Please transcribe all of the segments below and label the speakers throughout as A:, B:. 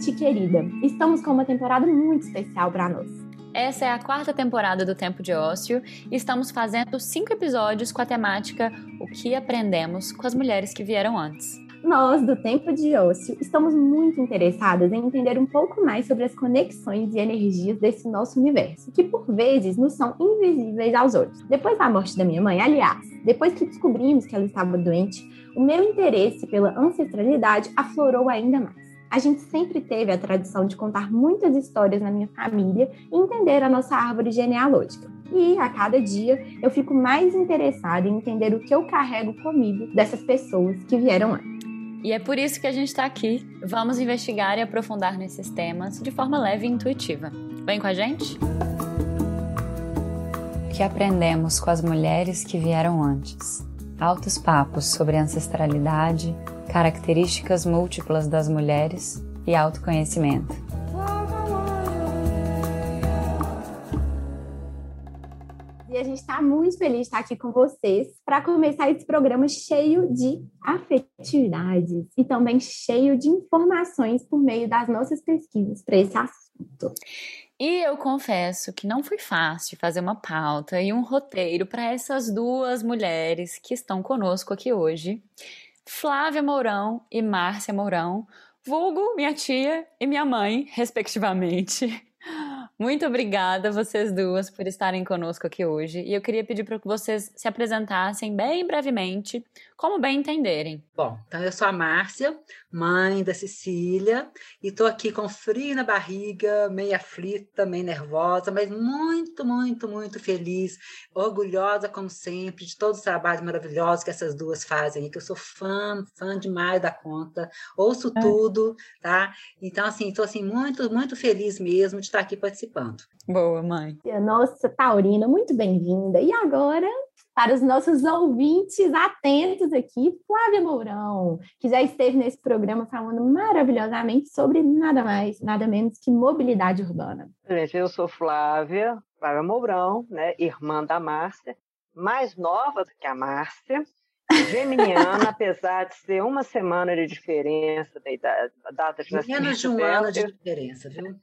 A: ouvinte querida! Estamos com uma temporada muito especial para nós.
B: Essa é a quarta temporada do Tempo de Ócio e estamos fazendo cinco episódios com a temática O que aprendemos com as mulheres que vieram antes.
A: Nós, do Tempo de Ócio, estamos muito interessadas em entender um pouco mais sobre as conexões e energias desse nosso universo, que por vezes nos são invisíveis aos olhos. Depois da morte da minha mãe, aliás, depois que descobrimos que ela estava doente, o meu interesse pela ancestralidade aflorou ainda mais. A gente sempre teve a tradição de contar muitas histórias na minha família e entender a nossa árvore genealógica. E a cada dia eu fico mais interessada em entender o que eu carrego comigo dessas pessoas que vieram antes.
B: E é por isso que a gente está aqui. Vamos investigar e aprofundar nesses temas de forma leve e intuitiva. Vem com a gente? O que aprendemos com as mulheres que vieram antes? Altos papos sobre ancestralidade, características múltiplas das mulheres e autoconhecimento.
A: E a gente está muito feliz de estar aqui com vocês para começar esse programa cheio de afetividades e também cheio de informações por meio das nossas pesquisas para esse assunto.
B: E eu confesso que não foi fácil fazer uma pauta e um roteiro para essas duas mulheres que estão conosco aqui hoje. Flávia Mourão e Márcia Mourão, vulgo minha tia e minha mãe, respectivamente. Muito obrigada vocês duas por estarem conosco aqui hoje. E eu queria pedir para que vocês se apresentassem bem brevemente, como bem entenderem.
C: Bom, então eu sou a Márcia, mãe da Cecília, e estou aqui com frio na barriga, meio aflita, meio nervosa, mas muito, muito, muito feliz, orgulhosa, como sempre, de todos os trabalhos maravilhosos que essas duas fazem, que eu sou fã, fã demais da conta, ouço é. tudo, tá? Então, assim, estou assim, muito, muito feliz mesmo de estar aqui participando participando.
B: Boa, mãe.
A: Nossa, Taurina, muito bem-vinda. E agora, para os nossos ouvintes atentos aqui, Flávia Mourão, que já esteve nesse programa falando maravilhosamente sobre nada mais, nada menos que mobilidade urbana.
D: Gente, eu sou Flávia, Flávia Mourão, né, irmã da Márcia, mais nova do que a Márcia, Geminiana, apesar de ser uma semana de diferença da, idade, da data de nascimento.
C: Menos de um dela, ano de diferença, viu?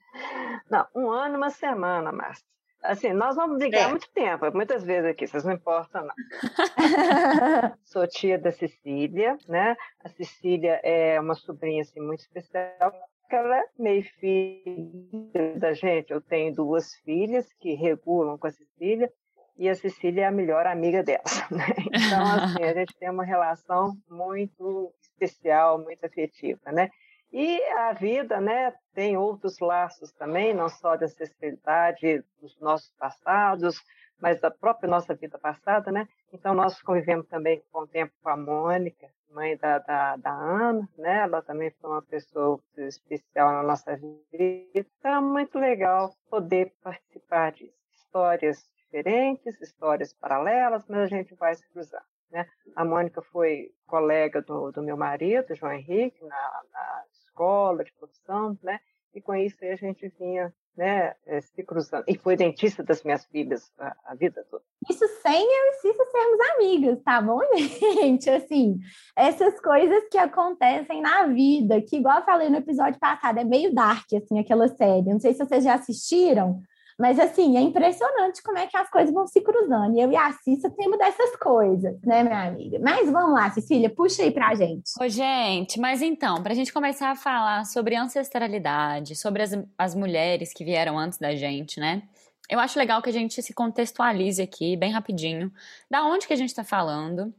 D: Não, um ano e uma semana, Márcia. Assim, nós vamos brigar é. muito tempo, muitas vezes aqui, vocês não importam, não. Sou tia da Cecília, né? A Cecília é uma sobrinha assim, muito especial, porque ela é meio filha da gente. Eu tenho duas filhas que regulam com a Cecília, e a Cecília é a melhor amiga dela. Né? Então, assim, a gente tem uma relação muito especial, muito afetiva, né? E a vida, né, tem outros laços também, não só da ancestralidade dos nossos passados, mas da própria nossa vida passada, né? Então, nós convivemos também com o tempo com a Mônica, mãe da, da, da Ana, né? Ela também foi uma pessoa especial na nossa vida. Então, é muito legal poder participar disso. Histórias diferentes, histórias paralelas, mas a gente vai se cruzar. Né? A Mônica foi colega do, do meu marido, João Henrique, na, na escola de profissão, né? e com isso a gente vinha né, eh, se cruzando. E foi dentista das minhas filhas a, a, vida toda.
A: Isso sem eu e Cissa sermos amigas, tá bom, gente? Assim, essas coisas que acontecem na vida, que igual eu falei no episódio passado, é meio dark, assim, aquela série. Não sei se vocês já assistiram, mas, assim, é impressionante como é que as coisas vão se cruzando. E eu e a Cissa temos dessas coisas, né, minha amiga? Mas vamos lá, Cecília, puxa aí pra gente.
B: Ô, gente, mas então, pra gente começar a falar sobre ancestralidade, sobre as, as mulheres que vieram antes da gente, né? Eu acho legal que a gente se contextualize aqui, bem rapidinho, da onde que a gente tá falando.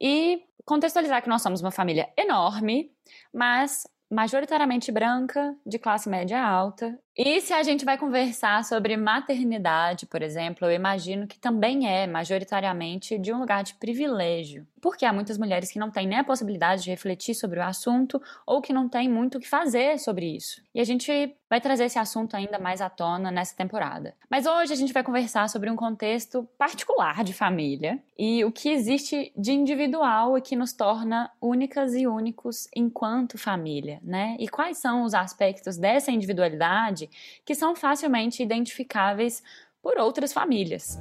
B: E contextualizar que nós somos uma família enorme, mas majoritariamente branca, de classe média alta E se a gente vai conversar sobre maternidade, por exemplo, eu imagino que também é majoritariamente de um lugar de privilégio, porque há muitas mulheres que não têm nem a possibilidade de refletir sobre o assunto ou que não têm muito o que fazer sobre isso. E a gente vai trazer esse assunto ainda mais à tona nessa temporada. Mas hoje a gente vai conversar sobre um contexto particular de família e o que existe de individual e que nos torna únicas e únicos enquanto família, né? E quais são os aspectos dessa individualidade que são facilmente identificáveis por outras famílias.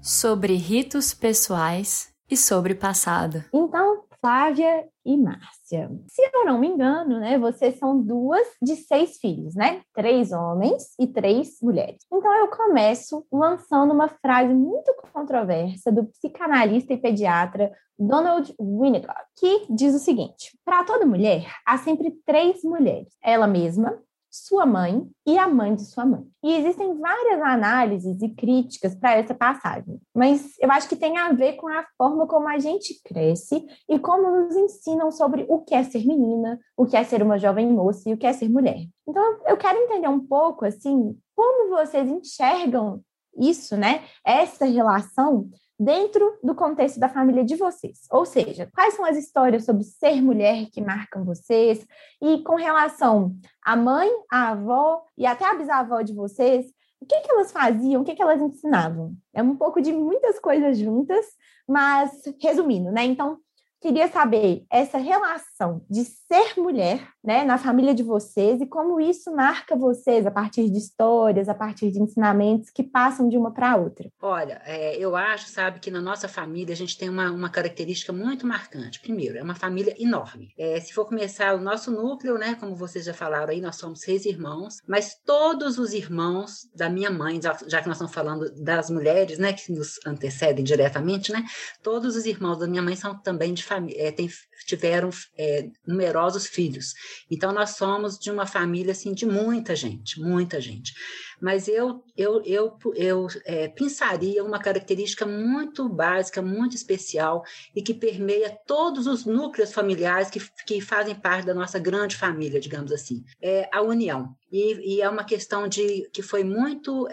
B: Sobre ritos pessoais e sobre passado.
A: Então, Flávia e Márcia. Se eu não me engano, né, vocês são duas de seis filhos, né? Três homens e três mulheres. Então eu começo lançando uma frase muito controversa do psicanalista e pediatra Donald Winnicott, que diz o seguinte: para toda mulher há sempre três mulheres: ela mesma, sua mãe e a mãe de sua mãe. E existem várias análises e críticas para essa passagem, mas eu acho que tem a ver com a forma como a gente cresce e como nos ensinam sobre o que é ser menina, o que é ser uma jovem moça e o que é ser mulher. Então, eu quero entender um pouco assim, como vocês enxergam isso, né? Essa relação dentro do contexto da família de vocês. Ou seja, quais são as histórias sobre ser mulher que marcam vocês e com relação à mãe, à avó e até à bisavó de vocês, o que, que elas faziam, o que, que elas ensinavam? É um pouco de muitas coisas juntas, mas resumindo, né? Então, queria saber essa relação de ser mulher, né, na família de vocês e como isso marca vocês a partir de histórias, a partir de ensinamentos que passam de uma para outra.
C: Olha, é, eu acho, sabe, que na nossa família a gente tem uma, uma característica muito marcante. Primeiro, é uma família enorme. É, se for começar o nosso núcleo, né, como vocês já falaram aí, nós somos seis irmãos, mas todos os irmãos da minha mãe, já, que nós estamos falando das mulheres, né, que nos antecedem diretamente, né, todos os irmãos da minha mãe são também de é, tem, tiveram é, numerosos filhos. Então, nós somos de uma família, assim, de muita gente, muita gente. Mas eu, eu, eu, eu é, pensaria uma característica muito básica, muito especial e que permeia todos os núcleos familiares que, que fazem parte da nossa grande família, digamos assim. É a união. E, e é uma questão de que foi muito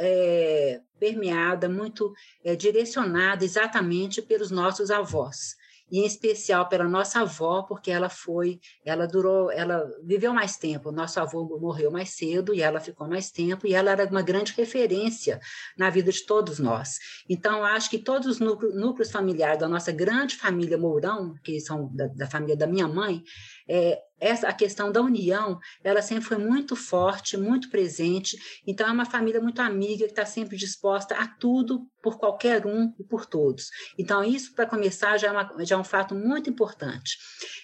C: permeada, muito direcionada exatamente pelos nossos avós e em especial pela nossa avó, porque ela foi, ela durou, ela viveu mais tempo. Nosso avô morreu mais cedo e ela ficou mais tempo, e ela era uma grande referência na vida de todos nós. Então, acho que todos os núcleos, núcleos familiares da nossa grande família Mourão, que são da, da família da minha mãe, é, essa a questão da união, ela sempre foi muito forte, muito presente. Então é uma família muito amiga que está sempre disposta a tudo por qualquer um e por todos. Então isso para começar já é, uma, já é, um fato muito importante.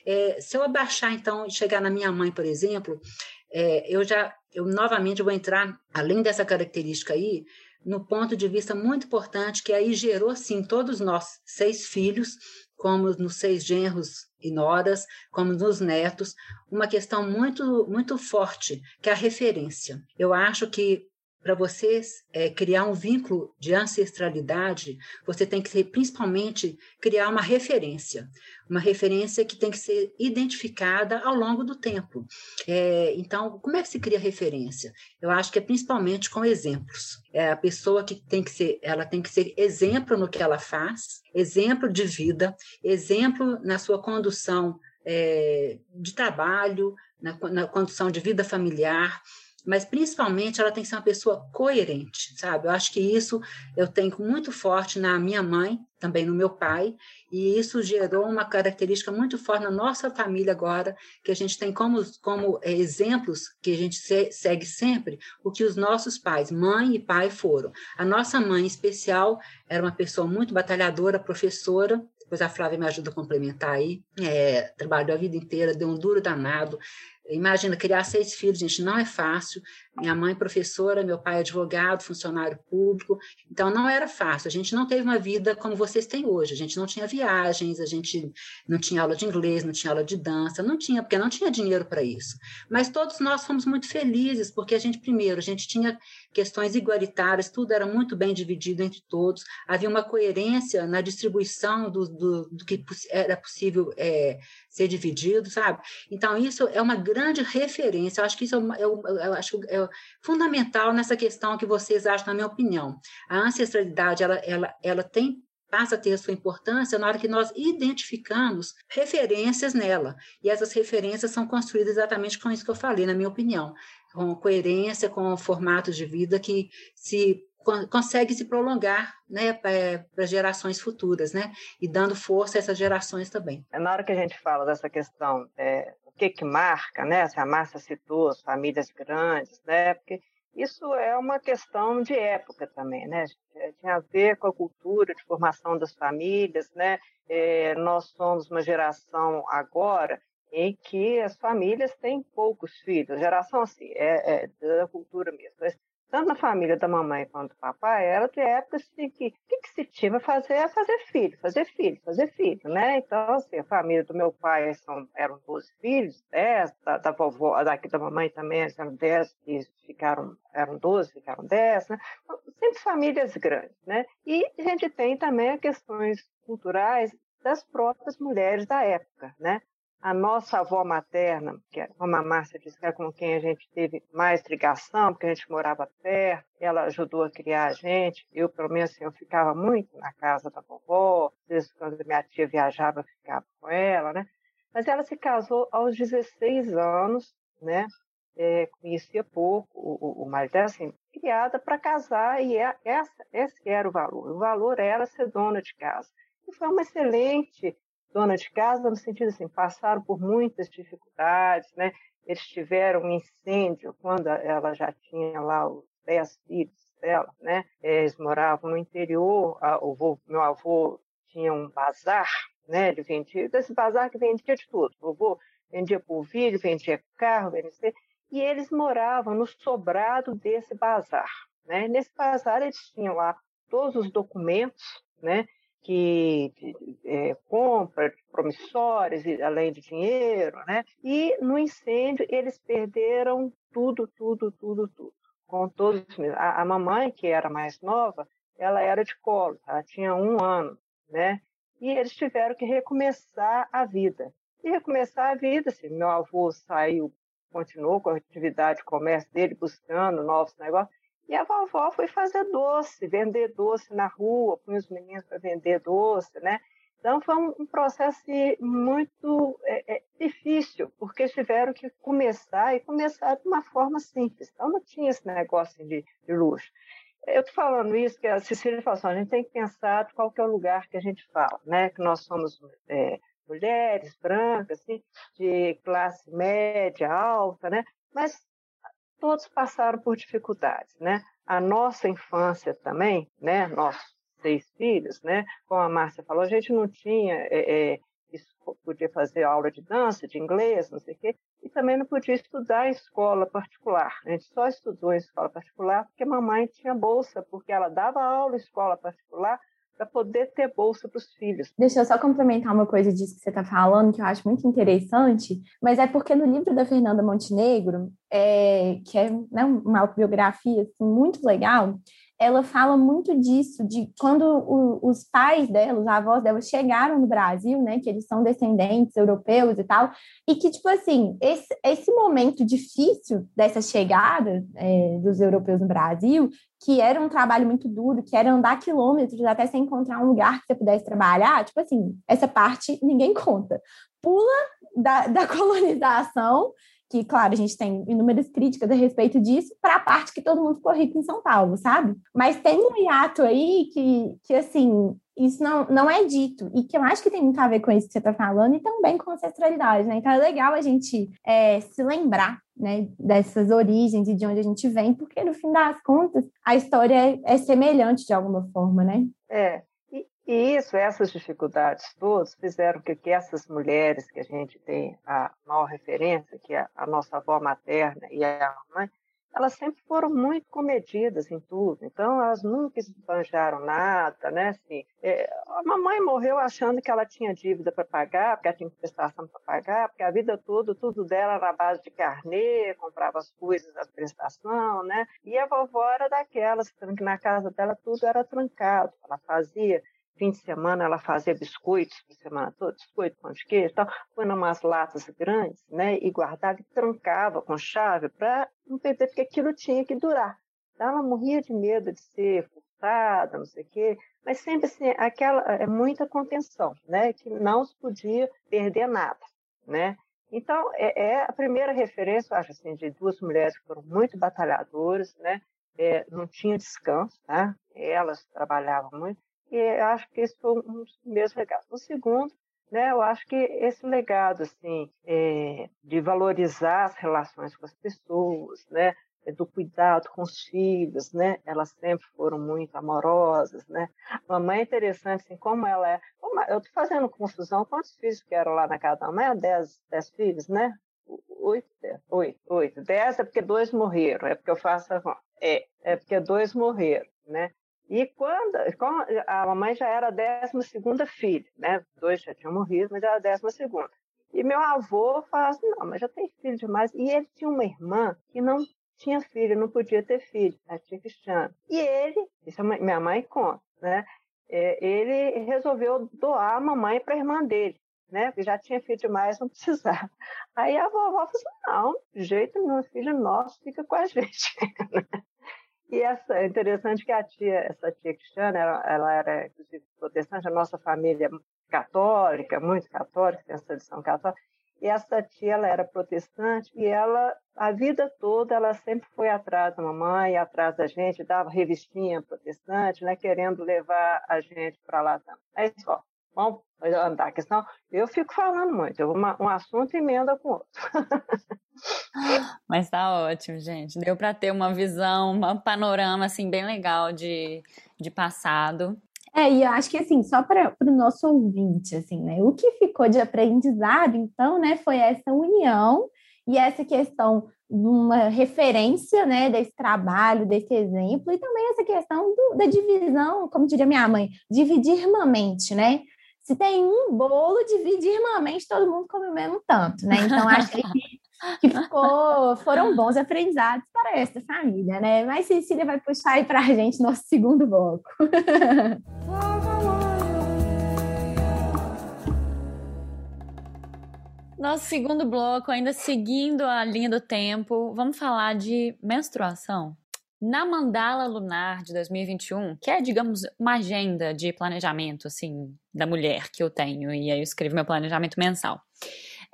C: É, se eu abaixar então e chegar na minha mãe, por exemplo, é, eu já eu novamente vou entrar além dessa característica aí no ponto de vista muito importante que aí gerou sim todos nós seis filhos como nos seis genros e noras, como nos netos, uma questão muito, muito forte, que é a referência. Eu acho que para você é, criar um vínculo de ancestralidade, você tem que principalmente criar uma referência, uma referência que tem que ser identificada ao longo do tempo. É, então, como é que se cria referência? Eu acho que é principalmente com exemplos. É a pessoa que tem que ser, ela tem que ser exemplo no que ela faz, exemplo de vida, exemplo na sua condução é, de trabalho, na, na condução de vida familiar mas principalmente ela tem que ser uma pessoa coerente, sabe? Eu acho que isso eu tenho muito forte na minha mãe, também no meu pai, e isso gerou uma característica muito forte na nossa família agora, que a gente tem como, como é, exemplos que a gente se, segue sempre o que os nossos pais, mãe e pai, foram. A nossa mãe, em especial, era uma pessoa muito batalhadora, professora, depois a Flávia me ajuda a complementar aí, é, trabalhou a vida inteira, deu um duro danado, Imagina, criar seis filhos, gente, não é fácil. Minha mãe professora, meu pai advogado, funcionário público. Então, não era fácil. A gente não teve uma vida como vocês têm hoje. A gente não tinha viagens, a gente não tinha aula de inglês, não tinha aula de dança, não tinha, porque não tinha dinheiro para isso. Mas todos nós fomos muito felizes, porque a gente, primeiro, a gente tinha questões igualitárias, tudo era muito bem dividido entre todos. Havia uma coerência na distribuição do, do, do que era possível é, ser dividido, sabe? Então, isso é uma grande referência. Eu acho que isso é, eu, eu acho, é fundamental nessa questão que vocês acham, na minha opinião. A ancestralidade, ela, ela, ela tem passa a ter sua importância na hora que nós identificamos referências nela. E essas referências são construídas exatamente com isso que eu falei, na minha opinião, com coerência, com formatos de vida que se consegue se prolongar né, para gerações futuras, né, e dando força a essas gerações também.
D: É na hora que a gente fala dessa questão, é, o que que marca, né, se a Márcia citou as famílias grandes, né, porque isso é uma questão de época também, né? Tem a ver com a cultura de formação das famílias, né? É, nós somos uma geração agora em que as famílias têm poucos filhos, geração assim, é, é da cultura mesmo. Mas tanto na família da mamãe quanto do papai, era de épocas assim, que o que, que, se tinha a fazer é fazer filho, fazer filho, fazer filho, né? Então, assim, a família do meu pai são, eram 12 filhos, 10, da, da vovó, daqui da mamãe também eram 10, e ficaram, eram 12, ficaram 10, né? Então, sempre famílias grandes, né? E a gente tem também questões culturais das próprias mulheres da época, né? A nossa avó materna, que a Márcia disse, que é com quem a gente teve mais ligação, porque a gente morava perto, ela ajudou a criar a gente. Eu, pelo menos, assim, eu ficava muito na casa da vovó, às vezes quando minha tia viajava, eu ficava com ela, né? Mas ela se casou aos 16 anos, né? É, conhecia pouco o, o, o marido, assim, criada para casar, e é, essa, esse era o valor. O valor era ser dona de casa. E foi uma excelente dona de casa, no sentido assim, passaram por muitas dificuldades, né? Eles tiveram um incêndio quando ela já tinha lá os dez filhos dela, né? Eles moravam no interior, o meu avô tinha um bazar, né? Ele vendia, desse bazar que vendia de tudo. O vovô vendia polvilho, vendia carro, vendia... E eles moravam no sobrado desse bazar, né? Nesse bazar eles tinham lá todos os documentos, né? Que é, compra promissórios, além de dinheiro, né? E no incêndio eles perderam tudo, tudo, tudo, tudo. Com todos a, a mamãe que era mais nova, ela era de colo, ela tinha um ano, né? E eles tiveram que recomeçar a vida. E recomeçar a vida, assim, meu avô saiu, continuou com a atividade de comércio dele, buscando novos negócios, e a vovó foi fazer doce, vender doce na rua, punha os meninos para vender doce, né? Então foi um, processo muito é, é, difícil, porque tiveram que começar e começar de uma forma simples. Então não tinha esse negócio de, de luxo. Eu estou falando isso que a Cecília falou assim, a gente tem que pensar qual é o lugar que a gente fala, né? Que nós somos é, mulheres brancas, assim, de classe média, alta, né? Mas todos passaram por dificuldades, né? A nossa infância também, né? Nossos seis filhos, né? Como a Márcia falou, a gente não tinha, é, é, podia fazer aula de dança, de inglês, não sei o quê, e também não podia estudar em escola particular. A gente só estudou em escola particular porque a mamãe tinha bolsa, porque ela dava aula em escola particular para poder ter bolsa para os filhos.
A: Deixa eu só complementar uma coisa disso que você está falando, que eu acho muito interessante, mas é porque no livro da Fernanda Montenegro, é, que é né, uma autobiografia assim, muito legal, ela fala muito disso, de quando o, os pais dela, os avós dela chegaram no Brasil, né, que eles são descendentes europeus e tal, e que, tipo assim, esse, esse momento difícil dessa chegada é, dos europeus no Brasil, que era um trabalho muito duro, que era andar quilômetros até você encontrar um lugar que você pudesse trabalhar, tipo assim, essa parte ninguém conta. Pula da, da colonização que, claro, a gente tem inúmeras críticas a respeito disso, para a parte que todo mundo ficou rico em São Paulo, sabe? Mas tem um hiato aí que, que assim, isso não, não é dito, e que eu acho que tem muito a ver com isso que você está falando, e também com ancestralidade, né? Então é legal a gente é, se lembrar né, dessas origens e de onde a gente vem, porque no fim das contas a história é, é semelhante de alguma forma, né?
D: É, e isso, essas dificuldades todas, fizeram que, que essas mulheres que a gente tem a maior referência, que é a nossa avó materna e a mãe, elas sempre foram muito comedidas em tudo. Então, elas nunca esbanjaram nada, né? Assim, é, a mamãe morreu achando que ela tinha dívida para pagar, porque ela tinha prestação para pagar, porque a vida toda, tudo dela era na base de carnê, comprava as coisas da prestação, né? E a vovó era daquelas, que na casa dela tudo era trancado. Ela fazia fim de semana ela fazia biscoitos por semana toda, biscoito, pão de queijo e tal, põe umas latas grandes, né, e guardava e trancava com chave para não perder, porque aquilo tinha que durar. Então, ela morria de medo de ser furtada, não sei o quê, mas sempre assim, aquela, é muita contenção, né, que não se podia perder nada, né. Então, é, é a primeira referência, eu acho assim, de duas mulheres que foram muito batalhadoras, né, é, não tinha descanso, tá? elas trabalhavam muito, e eu acho que esse foi um dos primeiros legados. O segundo, né, eu acho que esse legado assim, é, de valorizar as relações com as pessoas, né, do cuidado com os filhos, né? Elas sempre foram muito amorosas, né? Mamãe é interessante, assim, como ela é. Eu estou fazendo confusão, quantos filhos que eram lá na casa da mamãe? Dez, dez filhos, né? Oito, dez, oito, oito. Dez é porque dois morreram, é porque eu faço a É, é porque dois morreram, né? E quando, a mamãe já era a décima segunda filha, né? Dois já tinham morrido, mas era a décima segunda. E meu avô fala assim, não, mas já tem filho demais. E ele tinha uma irmã que não tinha filho, não podia ter filho, a tia Cristiana. E ele, isso minha mãe conta, né? É, ele resolveu doar a mamãe para a irmã dele, né? Porque já tinha filho demais, não precisava. Aí a vovó falou assim, não, de jeito nenhum, filho nosso fica com a gente. Essa, é interessante que a tia, essa tia Cristiana, ela, ela era, inclusive, protestante, a nossa família é católica, muito católica, tem essa tradição católica, e essa tia, ela era protestante, e ela, a vida toda, ela sempre foi atrás da mamãe, atrás da gente, dava revistinha protestante, né, querendo levar a gente para lá também. Aí, só, vamos andar, porque senão eu fico falando muito, uma, um assunto emenda com o outro.
B: Mas tá ótimo, gente. Deu para ter uma visão, um panorama assim bem legal de, de passado.
A: É, e eu acho que assim, só para o nosso ouvinte, assim, né? O que ficou de aprendizado, então, né, foi essa união e essa questão de uma referência, né, desse trabalho, desse exemplo, e também essa questão do, da divisão, como diria minha mãe, dividir irmãmente, né? Se tem um bolo, dividir irmãmente, todo mundo come o mesmo tanto, né? Então, acho que que ficou, foram bons aprendizados para esta família, né? Mas Cecília vai puxar aí para a gente nosso segundo bloco.
B: Nosso segundo bloco, ainda seguindo a linha do tempo, vamos falar de menstruação. Na mandala lunar de 2021, que é, digamos, uma agenda de planejamento, assim, da mulher que eu tenho, e aí eu escrevo meu planejamento mensal.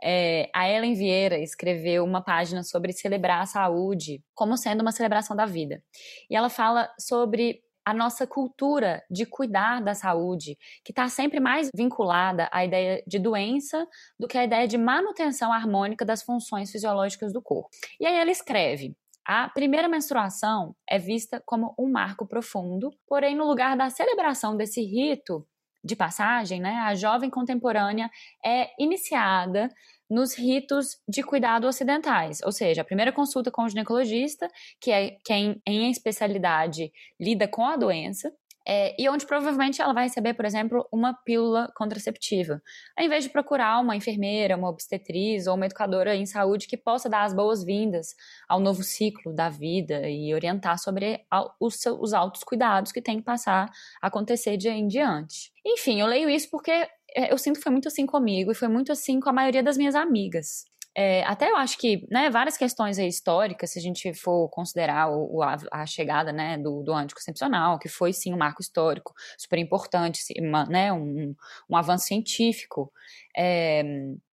B: É, a Ellen Vieira escreveu uma página sobre celebrar a saúde como sendo uma celebração da vida. E ela fala sobre a nossa cultura de cuidar da saúde, que está sempre mais vinculada à ideia de doença do que à ideia de manutenção harmônica das funções fisiológicas do corpo. E aí ela escreve: a primeira menstruação é vista como um marco profundo, porém, no lugar da celebração desse rito de passagem, né, a jovem contemporânea é iniciada nos ritos de cuidado ocidentais, ou seja, a primeira consulta com o ginecologista, que é quem em especialidade lida com a doença, é, e onde provavelmente ela vai receber, por exemplo, uma pílula contraceptiva, ao invés de procurar uma enfermeira, uma obstetriz ou uma educadora em saúde que possa dar as boas-vindas ao novo ciclo da vida e orientar sobre os, os altos cuidados que tem que passar a acontecer de em diante. Enfim, eu leio isso porque é, eu sinto que foi muito assim comigo e foi muito assim com a maioria das minhas amigas. É, até eu acho que né, várias questões históricas, se a gente for considerar o, a, a, chegada né, do, do anticoncepcional, que foi sim um marco histórico super importante, uma, né, um, um avanço científico. É,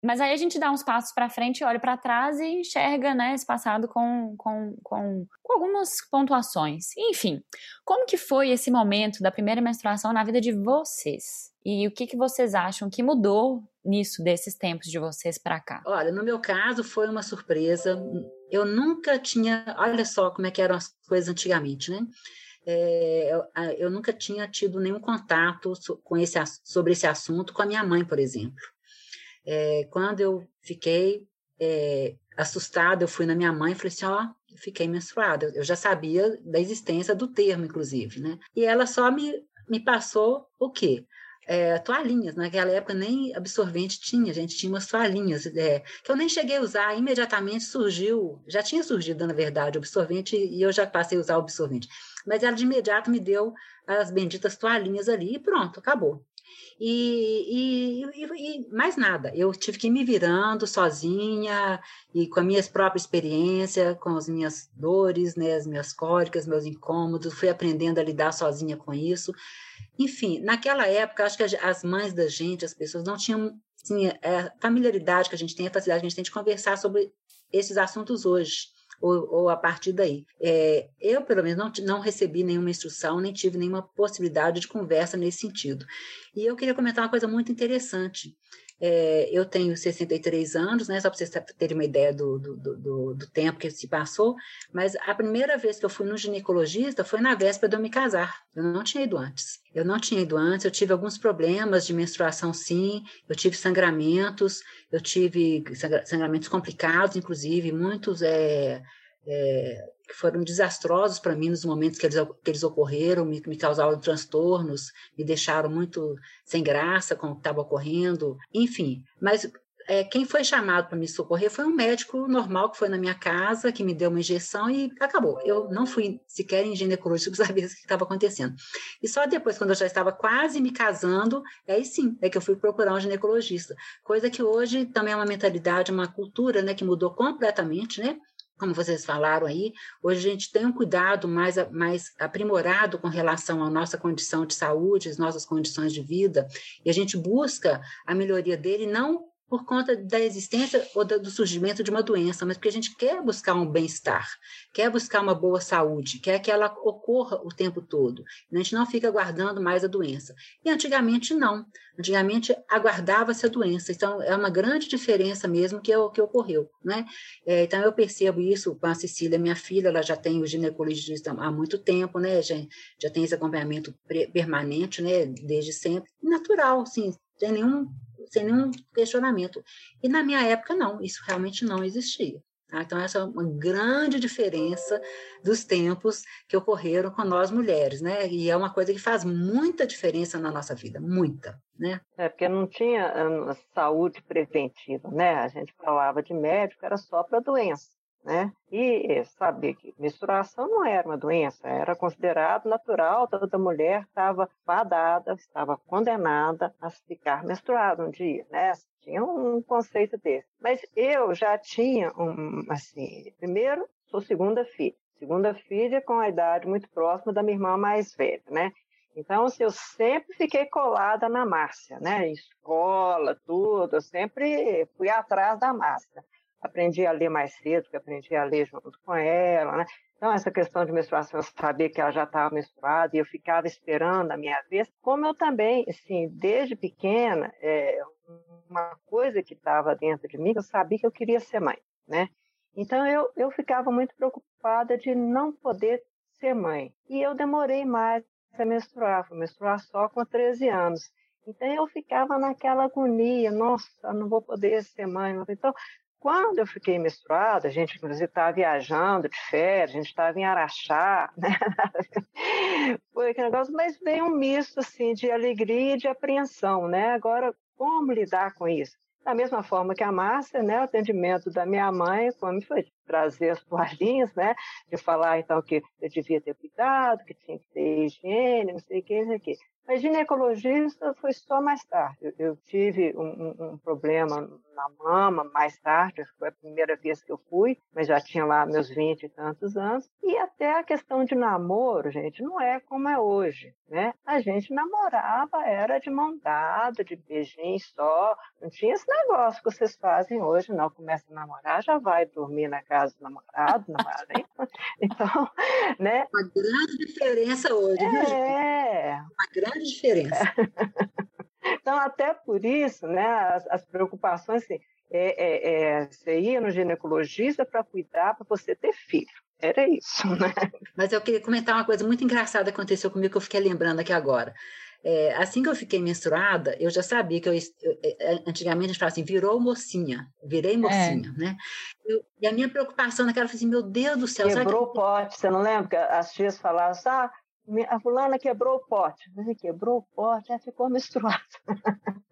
B: mas aí a gente dá uns passos para frente, olha para trás e enxerga né, esse passado com, com, com, com algumas pontuações. Enfim, como que foi esse momento da primeira menstruação na vida de vocês? E o que, que vocês acham que mudou nisso desses tempos de vocês para cá?
C: Olha, no meu caso foi uma surpresa. Eu nunca tinha, olha só como é que eram as coisas antigamente, né? É, eu, eu, nunca tinha tido nenhum contato com esse, sobre esse assunto com a minha mãe, por exemplo. É, quando eu fiquei é, assustada, eu fui na minha mãe e falei assim, ó, fiquei menstruada. Eu já sabia da existência do termo, inclusive, né? E ela só me, me passou o quê? é, toalhinhas. Naquela época nem absorvente tinha, a gente tinha umas toalhinhas, é, que eu nem cheguei a usar, imediatamente surgiu, já tinha surgido, na verdade, absorvente, e eu já passei a usar o absorvente. Mas ela de imediato me deu as benditas toalhinhas ali e pronto, acabou. E, e, e, mais nada, eu tive que ir me virando sozinha e com a minha própria experiência, com as minhas dores, né, as minhas cólicas, meus incômodos, fui aprendendo a lidar sozinha com isso. Enfim, naquela época, acho que as mães da gente, as pessoas não tinham assim, a familiaridade que a gente tem, a facilidade que a gente tem de conversar sobre esses assuntos hoje ou, ou a partir daí. É, eu, pelo menos, não, não recebi nenhuma instrução, nem tive nenhuma possibilidade de conversa nesse sentido. E eu queria comentar uma coisa muito interessante. É, eu tenho 63 anos, né, só para vocês terem uma ideia do, do, do, do, tempo que se passou, mas a primeira vez que eu fui no ginecologista foi na véspera de eu me casar. Eu não tinha ido antes. Eu não tinha ido antes, eu tive alguns problemas de menstruação, sim, eu tive sangramentos, eu tive sangramentos complicados, inclusive, muitos é, é, que foram desastrosos para mim nos momentos que eles, que eles ocorreram, me, me causaram transtornos, me deixaram muito sem graça com o que estava ocorrendo, enfim. Mas é, quem foi chamado para me socorrer foi um médico normal que foi na minha casa, que me deu uma injeção e acabou. Eu não fui sequer em ginecológico saber o que estava acontecendo. E só depois, quando eu já estava quase me casando, aí sim, é que eu fui procurar um ginecologista. Coisa que hoje também é uma mentalidade, uma cultura, né, que mudou completamente, né? Como vocês falaram aí, hoje a gente tem um cuidado mais, mais aprimorado com relação à nossa condição de saúde, as nossas condições de vida, e a gente busca a melhoria dele não por conta da existência ou do surgimento de uma doença, mas porque a gente quer buscar um bem-estar, quer buscar uma boa saúde, quer que ela ocorra o tempo todo. A gente não fica aguardando mais a doença. E antigamente não. Antigamente aguardava-se a doença. Então é uma grande diferença mesmo que, que ocorreu. Né? É, então eu percebo isso com a Cecília, minha filha, ela já tem o ginecologista há muito tempo, né? já, já tem esse acompanhamento permanente, né? desde sempre. Natural, sim, sem nenhum sem nenhum questionamento. E na minha época, não, isso realmente não existia. Tá? Então, essa é uma grande diferença dos tempos que ocorreram com nós mulheres, né? E é uma coisa que faz muita diferença na nossa vida, muita, né?
D: É, porque não tinha saúde preventiva, né? A gente falava de médico, era só para doença né? E saber que menstruação não era uma doença, era considerado natural, toda mulher estava fadada, estava condenada a ficar menstruada um dia, né? Tinha um conceito desse. Mas eu já tinha um, assim, primeiro, sou segunda filha. Segunda filha com a idade muito próxima da minha irmã mais velha, né? Então, assim, eu sempre fiquei colada na Márcia, né? Escola, tudo, eu sempre fui atrás da Márcia aprendi a ler mais cedo, porque aprendi a ler junto com ela, né? Então, essa questão de menstruação, eu sabia que ela já estava menstruada e eu ficava esperando a minha vez. Como eu também, assim, desde pequena, é, uma coisa que estava dentro de mim, eu sabia que eu queria ser mãe, né? Então, eu, eu ficava muito preocupada de não poder ser mãe. E eu demorei mais a menstruar, fui menstruar só com 13 anos. Então eu ficava naquela agonia, nossa, não vou poder ser mãe. Então quando eu fiquei menstruada, a gente inclusive estava viajando de férias, a gente estava em Araxá, né? Foi aquele negócio, mas veio um misto assim de alegria e de apreensão, né? Agora, como lidar com isso? Da mesma forma que a Márcia, né, o atendimento da minha mãe, como foi trazer as toalhinhas, né, de falar então que eu devia ter cuidado, que tinha que ter higiene, não sei o que, não sei o que. Mas ginecologista foi só mais tarde. Eu, eu tive um, um, um, problema na mama mais tarde, foi a primeira vez que eu fui, mas já tinha lá meus 20 e tantos anos. E até a questão de namoro, gente, não é como é hoje, né? A gente namorava, era de mão dada, de beijinho só, não tinha esse negócio que vocês fazem hoje, não. Começa a namorar, já vai dormir na casa do namorado, namorada. Então, né?
C: Uma grande diferença hoje,
D: é, né?
C: Uma grande diferença.
D: Então, até por isso, né, as, as preocupações, assim, é, é, é, você ia no ginecologista para cuidar, para você ter filho. Era isso, né?
C: Mas eu queria comentar uma coisa muito engraçada que aconteceu comigo, que eu fiquei lembrando aqui agora. É, assim que eu fiquei menstruada, eu já sabia que eu, eu é, é, antigamente a gente falava assim, virou mocinha, virei mocinha, é. né? Eu, e a minha preocupação naquela foi assim, meu Deus do céu,
D: quebrou o pote, você não lembra? As tias falavam, ah, a fulana quebrou o pote. Quebrou o pote, ela ficou menstruada.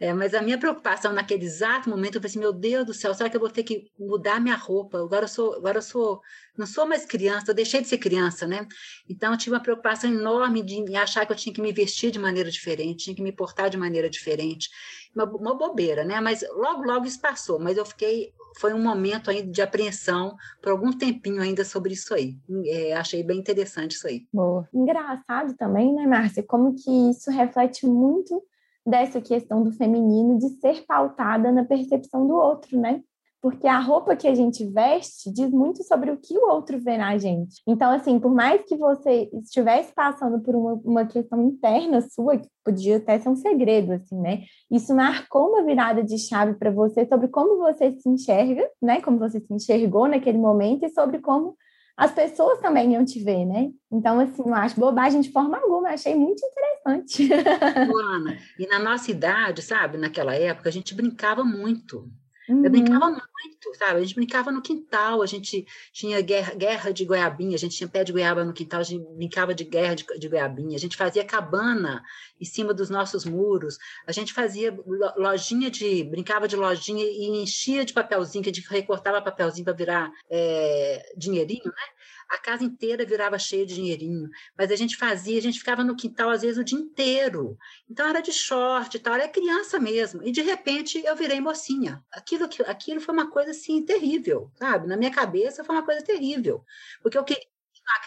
C: É, mas a minha preocupação naquele exato momento, eu falei assim, meu Deus do céu, será que eu vou ter que mudar minha roupa? Agora eu sou, agora eu sou, não sou mais criança, eu deixei de ser criança, né? Então eu tive uma preocupação enorme de achar que eu tinha que me vestir de maneira diferente, tinha que me portar de maneira diferente. Uma, uma bobeira, né? Mas logo, logo isso passou, mas eu fiquei, foi um momento ainda de apreensão por algum tempinho ainda sobre isso aí. É, achei bem interessante isso aí.
A: Boa. Engraçado também, né, Márcia, como que isso reflete muito dessa questão do feminino de ser pautada na percepção do outro, né? Porque a roupa que a gente veste diz muito sobre o que o outro vê na gente. Então, assim, por mais que você estivesse passando por uma, uma questão interna sua, que podia até ser um segredo, assim, né? Isso marcou uma virada de chave para você sobre como você se enxerga, né? Como você se enxergou naquele momento e sobre como as pessoas também iam te ver, né? Então, assim, não acho bobagem de forma alguma, achei muito interessante.
C: Ana, e na nossa idade, sabe, naquela época, a gente brincava muito. Uhum. Eu brincava muito, sabe? A gente brincava no quintal, a gente tinha guerra, guerra de goiabinha, a gente tinha pé de goiaba no quintal, a gente brincava de guerra de, de goiabinha, a gente fazia cabana em cima dos nossos muros, a gente fazia lojinha de, brincava de lojinha e enchia de papelzinho, que a gente recortava papelzinho para virar é, dinheirinho, né? A casa inteira virava cheia de dinheirinho, mas a gente fazia, a gente ficava no quintal às vezes o dia inteiro. Então era de short e tal, era criança mesmo. E de repente eu virei mocinha. Aquilo, aquilo foi uma coisa assim terrível, sabe? Na minha cabeça foi uma coisa terrível, porque eu queria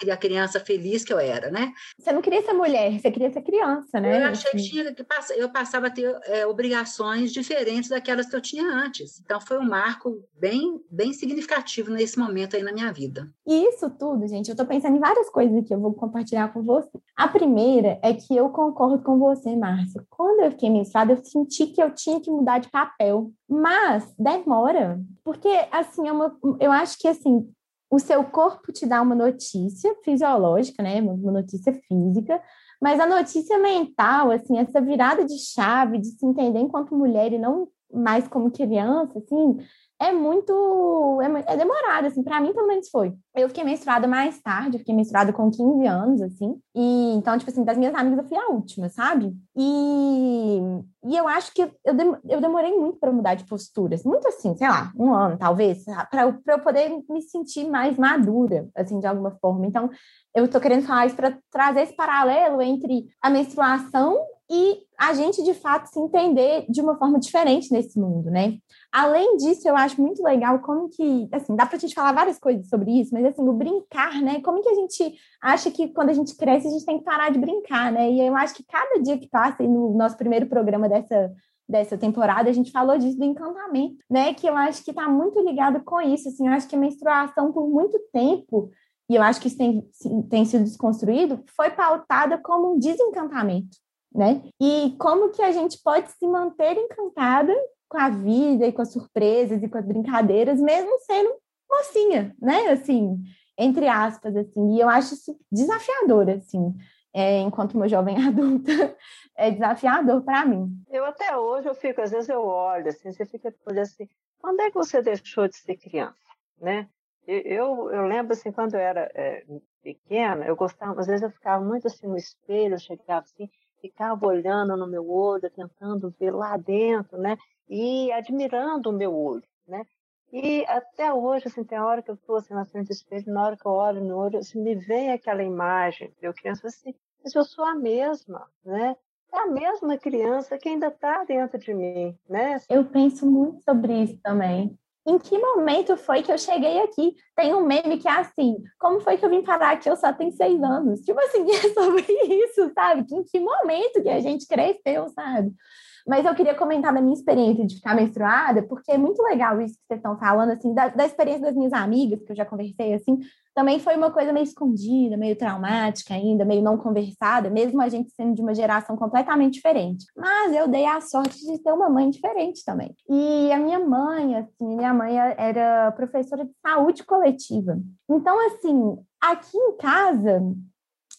C: a criança feliz que eu era, né?
A: Você não queria ser mulher, você queria ser criança, né?
C: Eu achei assim. que eu passava a ter é, obrigações diferentes daquelas que eu tinha antes. Então foi um marco bem, bem significativo nesse momento aí na minha vida.
A: E isso tudo, gente, eu estou pensando em várias coisas aqui, eu vou compartilhar com você. A primeira é que eu concordo com você, Márcia. Quando eu fiquei menstruada, eu senti que eu tinha que mudar de papel. Mas demora, porque assim, é uma, eu acho que assim, o seu corpo te dá uma notícia fisiológica, né, uma notícia física, mas a notícia mental, assim, essa virada de chave de se entender enquanto mulher e não mais como criança, assim, é muito. É, é demorado, assim, para mim, pelo menos foi. Eu fiquei menstruada mais tarde, fiquei menstruada com 15 anos, assim. E então, tipo assim, das minhas amigas eu fui a última, sabe? E, e eu acho que eu, eu demorei muito para mudar de posturas. Muito assim, sei lá, um ano, talvez, para eu, eu poder me sentir mais madura, assim, de alguma forma. Então, eu tô querendo falar isso para trazer esse paralelo entre a menstruação e a gente, de fato, se entender de uma forma diferente nesse mundo, né? Além disso, eu acho muito legal como que, assim, dá para a gente falar várias coisas sobre isso, mas, assim, o brincar, né? Como que a gente acha que quando a gente cresce, a gente tem que parar de brincar, né? E eu acho que cada dia que passa, e no nosso primeiro programa dessa, dessa temporada, a gente falou disso do encantamento, né? Que eu acho que está muito ligado com isso, assim, eu acho que a menstruação, por muito tempo, e eu acho que isso tem, tem sido desconstruído, foi pautada como um desencantamento, né? E como que a gente pode se manter encantada com a vida e com as surpresas e com as brincadeiras, mesmo sendo mocinha, né? Assim, entre aspas, assim. E eu acho isso desafiador, assim, é, enquanto uma jovem adulta, é desafiador para mim.
D: Eu até hoje eu fico, às vezes eu olho, assim, você fica olhando assim, quando é que você deixou de ser criança, né? Eu, eu lembro assim, quando eu era é, pequena, eu gostava, às vezes eu ficava muito assim no espelho, eu chegava assim, ficava olhando no meu olho, tentando ver lá dentro, né? E admirando o meu olho, né? E até hoje, assim, tem hora que eu estou assim, na frente do espelho, na hora que eu olho no olho, assim, me vem aquela imagem. Eu penso assim, mas eu sou a mesma, né? É a mesma criança que ainda está dentro de mim, né?
A: Eu penso muito sobre isso também em que momento foi que eu cheguei aqui? Tem um meme que é assim, como foi que eu vim parar aqui? Eu só tenho seis anos. Tipo assim, é sobre isso, sabe? Em que momento que a gente cresceu, sabe? Mas eu queria comentar da minha experiência de ficar menstruada, porque é muito legal isso que vocês estão falando, assim, da, da experiência das minhas amigas, que eu já conversei, assim, também foi uma coisa meio escondida, meio traumática ainda, meio não conversada, mesmo a gente sendo de uma geração completamente diferente. Mas eu dei a sorte de ter uma mãe diferente também. E a minha mãe, assim, minha mãe era professora de saúde coletiva. Então, assim, aqui em casa,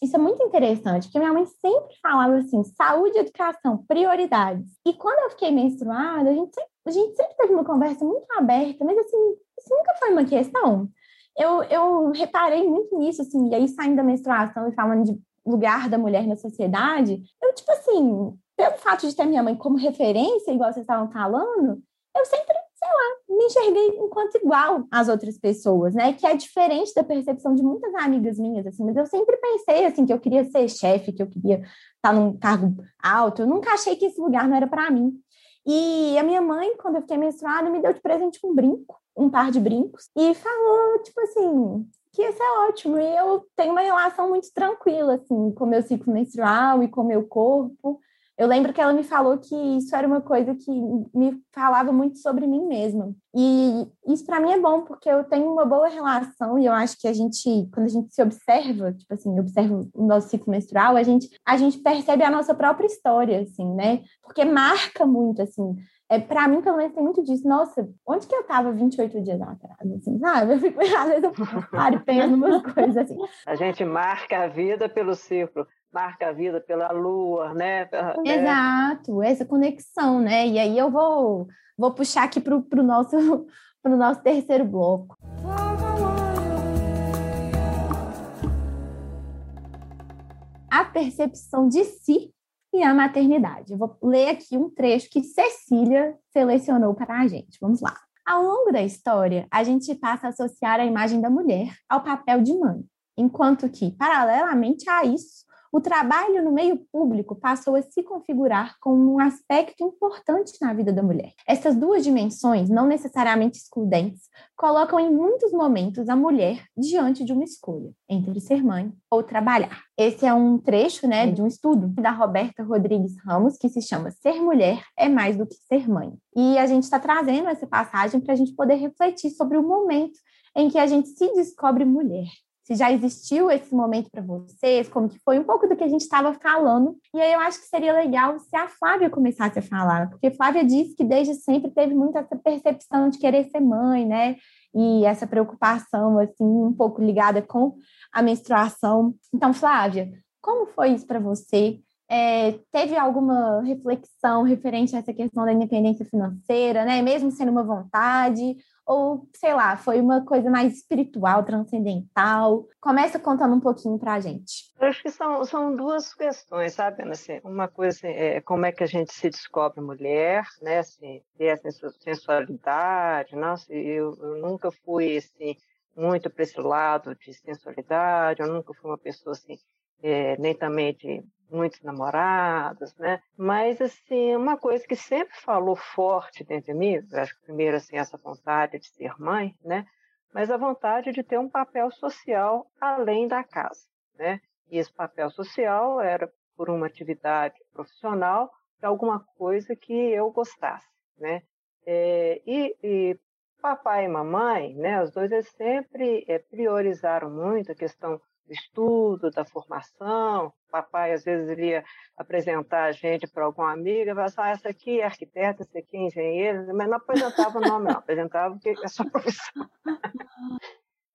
A: isso é muito interessante, porque minha mãe sempre falava assim: saúde educação, prioridades. E quando eu fiquei menstruada, a gente sempre, a gente sempre teve uma conversa muito aberta, mas assim, isso nunca foi uma questão. Eu, eu reparei muito nisso, assim, e aí saindo da menstruação e falando de lugar da mulher na sociedade, eu, tipo assim, pelo fato de ter minha mãe como referência, igual vocês estavam falando, eu sempre, sei lá, me enxerguei enquanto igual às outras pessoas, né? Que é diferente da percepção de muitas amigas minhas, assim, mas eu sempre pensei, assim, que eu queria ser chefe, que eu queria estar num cargo alto, eu nunca achei que esse lugar não era para mim. E a minha mãe, quando eu fiquei menstruada, me deu de presente um brinco, um par de brincos, e falou, tipo assim, que isso é ótimo. E eu tenho uma relação muito tranquila, assim, com meu ciclo menstrual e com o meu corpo. Eu lembro que ela me falou que isso era uma coisa que me falava muito sobre mim mesma. E isso para mim é bom, porque eu tenho uma boa relação e eu acho que a gente, quando a gente se observa, tipo assim, observa o nosso ciclo menstrual, a gente, a gente percebe a nossa própria história, assim, né? Porque marca muito, assim. É, para mim, pelo menos, tem muito disso. Nossa, onde que eu estava 28 dias atrás? Assim, sabe? Eu fico, às vezes eu paro e penso umas coisas assim.
D: A gente marca a vida pelo ciclo marca a vida pela lua, né?
A: É. Exato, essa conexão, né? E aí eu vou, vou puxar aqui para o nosso, pro nosso terceiro bloco. A percepção de si e a maternidade. Eu vou ler aqui um trecho que Cecília selecionou para a gente. Vamos lá. Ao longo da história, a gente passa a associar a imagem da mulher ao papel de mãe, enquanto que, paralelamente a isso, o trabalho no meio público passou a se configurar como um aspecto importante na vida da mulher. Essas duas dimensões, não necessariamente excludentes, colocam em muitos momentos a mulher diante de uma escolha entre ser mãe ou trabalhar. Esse é um trecho né, de um estudo da Roberta Rodrigues Ramos que se chama Ser Mulher é Mais do que Ser Mãe. E a gente está trazendo essa passagem para a gente poder refletir sobre o momento em que a gente se descobre mulher se já existiu esse momento para vocês, como que foi um pouco do que a gente estava falando. E aí eu acho que seria legal se a Flávia começasse a falar, porque Flávia disse que desde sempre teve muito essa percepção de querer ser mãe, né? E essa preocupação assim um pouco ligada com a menstruação. Então, Flávia, como foi isso para você? É, teve alguma reflexão referente a essa questão da independência financeira, né? Mesmo sendo uma vontade, ou, sei lá, foi uma coisa mais espiritual, transcendental? Começa contando um pouquinho para a gente.
D: Eu acho que são, são duas questões, sabe, assim, Uma coisa assim, é como é que a gente se descobre mulher, né? Assim, ter essa sensualidade. Nossa, eu, eu nunca fui, assim, muito para esse lado de sensualidade, eu nunca fui uma pessoa, assim, é, nem também de muitos namorados, né? Mas assim, uma coisa que sempre falou forte dentro de mim, acho que primeiro assim essa vontade de ser mãe, né? Mas a vontade de ter um papel social além da casa, né? E esse papel social era por uma atividade profissional, alguma coisa que eu gostasse, né? É, e, e, papai e mamãe, né? Os dois eles sempre é, priorizaram muito a questão estudo, da formação. Papai, às vezes, iria apresentar a gente para alguma amiga, falava assim, ah, essa aqui é arquiteta, essa aqui é engenheiro, mas não apresentava o nome, não, apresentava é sua profissão.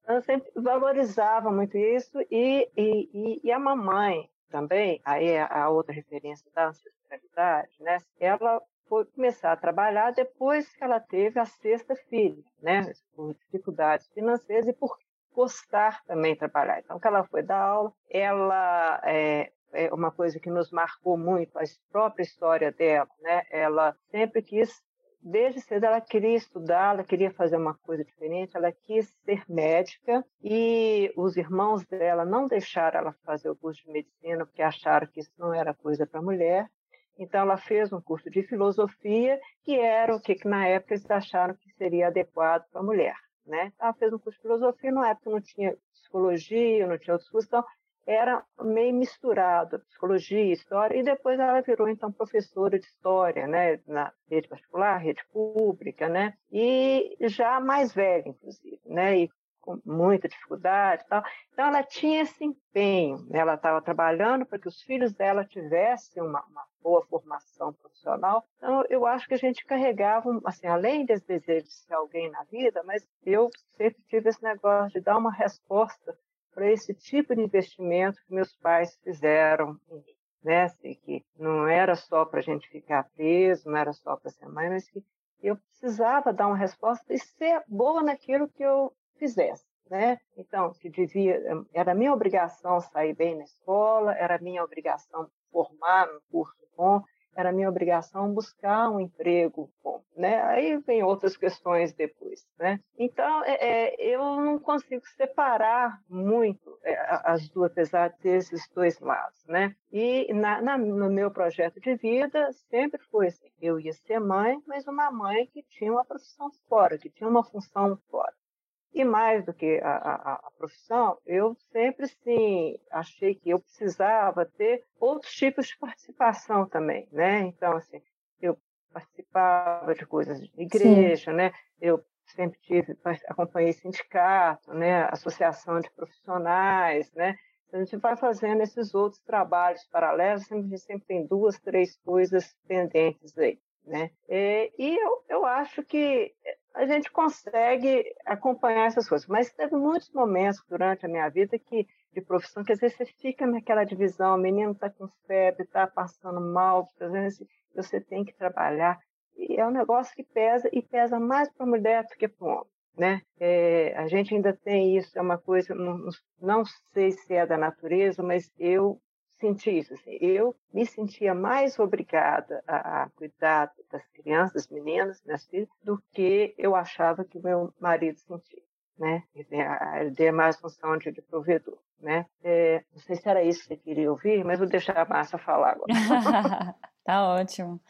D: Eu sempre valorizava muito isso, e, e, e a mamãe também, aí é a outra referência da ancestralidade, né? ela foi começar a trabalhar depois que ela teve a sexta filha, né? por dificuldades financeiras e por gostar também de trabalhar. Então, que ela foi dar aula, ela é, é uma coisa que nos marcou muito, a própria história dela, né? Ela sempre quis desde cedo ela queria estudar, ela queria fazer uma coisa diferente, ela quis ser médica e os irmãos dela não deixaram ela fazer o curso de medicina porque acharam que isso não era coisa para mulher. Então ela fez um curso de filosofia que era o que, que na época eles acharam que seria adequado para mulher né? Ela fez um curso de filosofia, na época não tinha psicologia, não tinha outros cursos, então era meio misturado, psicologia, história, e depois ela virou, então, professora de história, né, na rede particular, rede pública, né, e já mais velha, inclusive, né, e com muita dificuldade e tal. Então, ela tinha esse empenho, né? ela estava trabalhando para que os filhos dela tivessem uma, uma, boa formação profissional. Então, eu acho que a gente carregava, assim, além desse desejo de ser alguém na vida, mas eu sempre tive esse negócio de dar uma resposta para esse tipo de investimento que meus pais fizeram em mim. Né? Assim, que não era só para a gente ficar preso, não era só para ser mãe, mas que eu precisava dar uma resposta e ser boa naquilo que eu fizesse. né? Então, se dizia, era minha obrigação sair bem na escola, era minha obrigação formar no curso bom, era minha obrigação buscar um emprego bom, né? Aí vem outras questões depois, né? Então, é, é, eu não consigo separar muito é, as duas, apesar de ter esses dois lados, né? E na, na, no meu projeto de vida sempre foi assim, eu ia ser mãe, mas uma mãe que tinha uma profissão fora, que tinha uma função fora. E mais do que a, a, a, profissão, eu sempre sim achei que eu precisava ter outros tipos de participação também, né? Então, assim, eu participava de coisas de igreja, sim. né? Eu sempre tive, acompanhei sindicato, né? Associação de profissionais, né? A gente vai fazendo esses outros trabalhos paralelos, sempre, sempre tem duas, três coisas pendentes aí. Né? E, e eu, eu acho que a gente consegue acompanhar essas coisas. Mas teve muitos momentos durante a minha vida que de profissão que às vezes você fica naquela divisão, o menino está com febre, está passando mal, às vezes você tem que trabalhar. E é um negócio que pesa e pesa mais para a mulher do que para o homem. Né? É, a gente ainda tem isso, é uma coisa, não, não sei se é da natureza, mas eu senti isso. Assim, eu me sentia mais obrigada a, a, cuidar das crianças, meninas, minhas filhas, do que eu achava que meu marido sentia. Né? Ele tem mais função de, de provedor. Né? É, não sei se era isso que você queria ouvir, mas vou deixar a Márcia falar agora.
B: tá ótimo.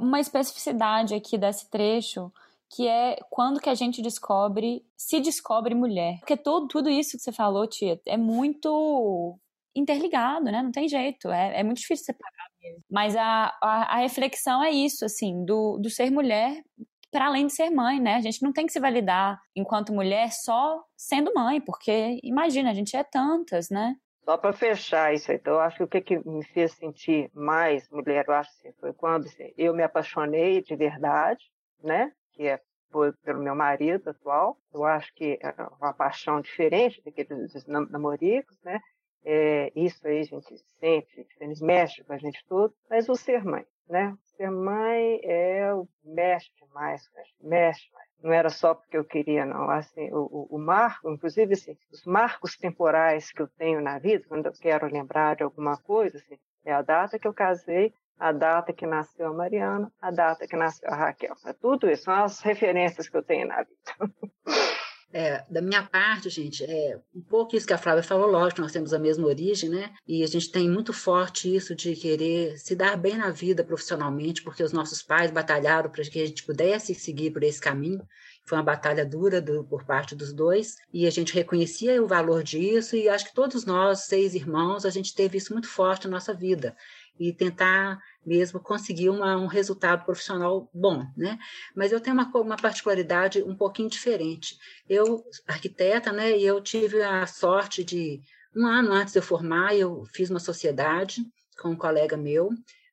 B: Uma especificidade aqui desse trecho que é quando que a gente descobre, se descobre mulher. Porque todo, tudo isso que você falou, tia, é muito interligado, né? Não tem jeito. É, é muito difícil separar mesmo. Mas a, a, a reflexão é isso, assim, do, do ser mulher para além de ser mãe, né? A gente não tem que se validar enquanto mulher só sendo mãe, porque imagina, a gente é tantas, né?
D: Só para fechar isso, então, eu acho que o que, que me fez sentir mais mulher, eu acho assim, foi quando assim, eu me apaixonei de verdade, né? Que é foi pelo meu marido atual. Eu acho que é uma paixão diferente daqueles namoricos, né? É, isso aí a gente sente, eles mexem com a gente tudo, mas o ser mãe, né? Ser mãe é o mexe demais, mexe mais. Não era só porque eu queria, não. Assim, o, o, marco, inclusive, assim, os marcos temporais que eu tenho na vida, quando eu quero lembrar de alguma coisa, assim, é a data que eu casei, a data que nasceu a Mariana, a data que nasceu a Raquel. É tudo isso, são as referências que eu tenho na vida.
C: É, da minha parte, gente, é um pouco isso que a Flávia falou, lógico, nós temos a mesma origem, né? E a gente tem muito forte isso de querer se dar bem na vida profissionalmente, porque os nossos pais batalharam para que a gente pudesse seguir por esse caminho. Foi uma batalha dura do, por parte dos dois, e a gente reconhecia o valor disso, e acho que todos nós, seis irmãos, a gente teve isso muito forte na nossa vida e tentar mesmo conseguir uma, um resultado profissional bom, né? Mas eu tenho uma, uma particularidade um pouquinho diferente. Eu, arquiteta, né, e eu tive a sorte de, um ano antes de eu formar, eu fiz uma sociedade com um colega meu,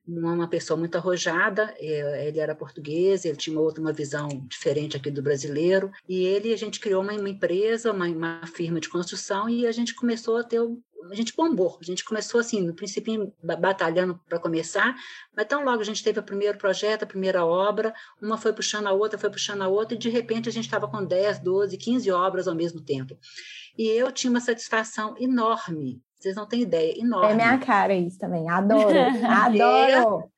C: uma pessoa muito arrojada, eh, ele era português, ele tinha uma outra uma visão diferente aqui do brasileiro, e ele, a gente criou uma, uma empresa, uma, uma, firma de construção, e a gente começou a ter a gente bombou. A gente começou assim, no princípio, batalhando para começar, mas tão logo a gente teve o primeiro projeto, a primeira obra, uma foi puxando a outra, foi puxando a outra, e de repente a gente estava com 10, 12, 15 obras ao mesmo tempo. E eu tinha uma satisfação enorme, vocês não têm ideia, enorme.
A: É minha cara isso também, adoro, adoro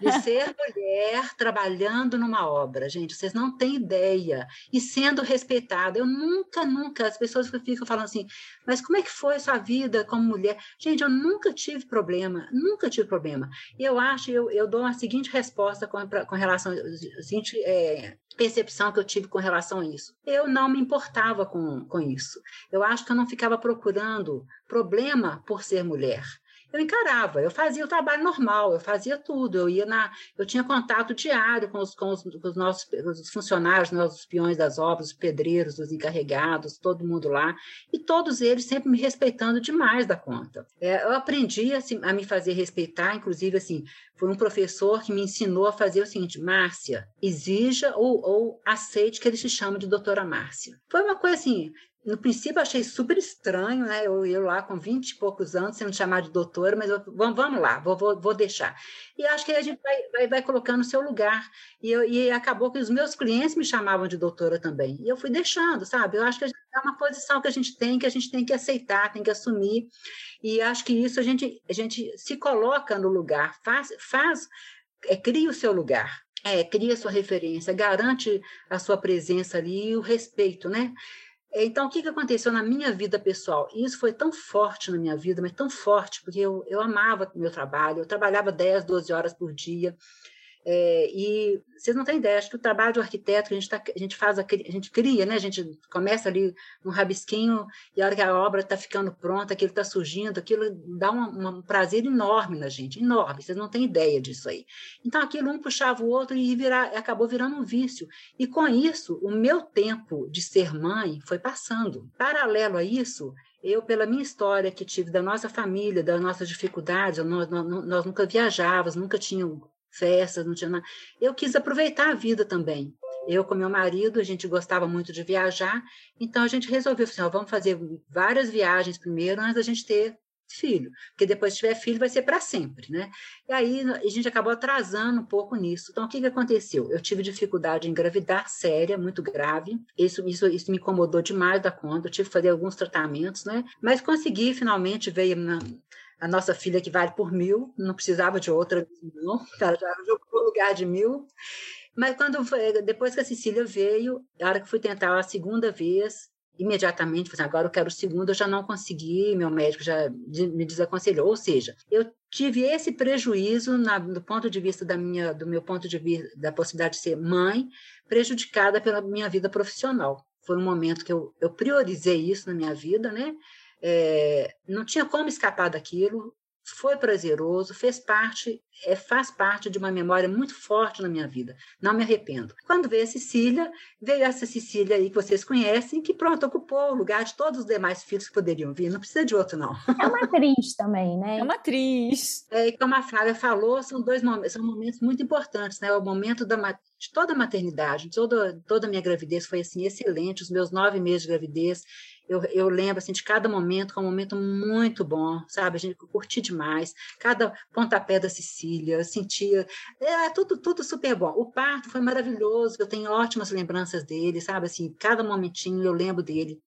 C: de ser mulher trabalhando numa obra, gente, vocês não têm ideia. E sendo respeitada. Eu nunca, nunca, as pessoas ficam falando assim, mas como é que foi a sua vida como mulher? Gente, eu nunca tive problema, nunca tive problema. E eu acho, eu, eu dou a seguinte resposta com, com relação, a seguinte é, percepção que eu tive com relação a isso. Eu não me importava com, com isso. Eu acho que eu não ficava procurando problema por ser mulher eu encarava, eu fazia o trabalho normal, eu fazia tudo, eu ia na, eu tinha contato diário com os, com os, com os nossos os funcionários, né, os peões das obras, os pedreiros, os encarregados, todo mundo lá, e todos eles sempre me respeitando demais da conta. É, eu aprendi assim, a me fazer respeitar, inclusive assim, foi um professor que me ensinou a fazer o seguinte, Márcia, exija ou, ou aceite que ele se chame de doutora Márcia. Foi uma coisa assim, no princípio, achei super estranho, né? Eu, eu lá com 20 e poucos anos, sendo chamada de doutora, mas eu, vamos, vamos lá, vou, vou, vou, deixar. E acho que a gente vai, vai, vai colocando no seu lugar. E, eu, e acabou que os meus clientes me chamavam de doutora também. E eu fui deixando, sabe? Eu acho que é uma posição que a gente tem, que a gente tem que aceitar, tem que assumir. E acho que isso a gente, a gente se coloca no lugar, faz, faz é, cria o seu lugar, é, cria a sua referência, garante a sua presença ali e o respeito, né? Então, o que, que aconteceu na minha vida pessoal? E isso foi tão forte na minha vida, mas tão forte, porque eu, eu amava o meu trabalho, eu trabalhava 10, 12 horas por dia, é, e vocês não têm ideia, acho que o trabalho do arquiteto a gente, tá, a gente faz, a, a gente cria, né? A gente começa ali um rabisquinho e a hora que a obra está ficando pronta, aquilo está surgindo, aquilo dá um, um, prazer enorme na gente, enorme, vocês não têm ideia disso aí. Então aquilo um puxava o outro e virar, acabou virando um vício. E com isso, o meu tempo de ser mãe foi passando. Paralelo a isso, eu, pela minha história que tive da nossa família, das nossas dificuldades, nós, nós, nós nunca viajávamos, nunca tínhamos festas, não tinha nada. Eu quis aproveitar a vida também. Eu com meu marido, a gente gostava muito de viajar, então a gente resolveu assim, ó, vamos fazer várias viagens primeiro antes da gente ter filho, porque depois que tiver filho vai ser para sempre, né? E aí a gente acabou atrasando um pouco nisso. Então o que que aconteceu? Eu tive dificuldade em engravidar séria, muito grave. Isso isso isso me incomodou demais da conta. Eu tive que fazer alguns tratamentos, né? Mas consegui finalmente veio na, a nossa filha que vale por mil, não precisava de outra, não, ela já jogou lugar de mil. Mas quando foi, depois que a Cecília veio, a hora que fui tentar a segunda vez, imediatamente, falei, assim, agora eu quero o segundo, eu já não consegui, meu médico já me desaconselhou. Ou seja, eu tive esse prejuízo na, do ponto de vista da minha, do meu ponto de vista da possibilidade de ser mãe, prejudicada pela minha vida profissional. Foi um momento que eu, eu priorizei isso na minha vida, né? É, não tinha como escapar daquilo, foi prazeroso, fez parte, é, faz parte de uma memória muito forte na minha vida. Não me arrependo. Quando veio a Cecília, veio essa Cecília aí que vocês conhecem, que pronto, ocupou o lugar de todos os demais filhos que poderiam vir. Não precisa de outro, não.
A: É uma atriz também, né?
B: É uma atriz.
C: É, e como a Flávia falou, são dois momentos, são momentos muito importantes, né? O momento da, de toda a maternidade, toda, toda a minha gravidez foi assim, excelente, os meus nove meses de gravidez eu, eu lembro assim, de cada momento, que é um momento muito bom, sabe? A gente curtiu demais. Cada pontapé da Sicília, sentia. É, tudo, tudo super bom. O parto foi maravilhoso, eu tenho ótimas lembranças dele, sabe? Assim, cada momentinho eu lembro dele.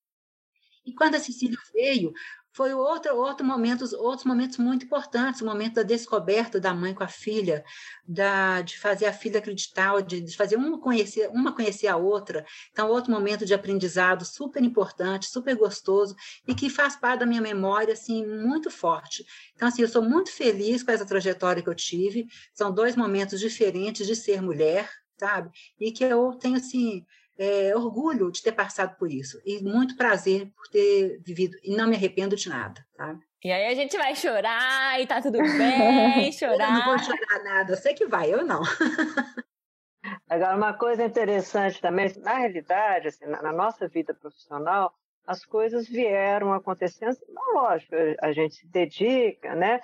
C: E quando a Cecília veio, foi outro, outro momento, outros momentos muito importantes, o momento da descoberta da mãe com a filha, da, de fazer a filha acreditar, de, de, fazer uma conhecer, uma conhecer a outra. Então, outro momento de aprendizado super importante, super gostoso, e que faz parte da minha memória, assim, muito forte. Então, assim, eu sou muito feliz com essa trajetória que eu tive, são dois momentos diferentes de ser mulher, sabe? E que eu tenho, assim, é, orgulho de ter passado por isso e muito prazer por ter vivido e não me arrependo de nada, tá?
B: E aí a gente vai chorar e tá tudo bem, chorar.
C: Eu não vou chorar nada, eu sei que vai, eu não.
D: Agora, uma coisa interessante também, na realidade, assim, na, na, nossa vida profissional, as coisas vieram acontecendo, não, lógico, a gente se dedica, né?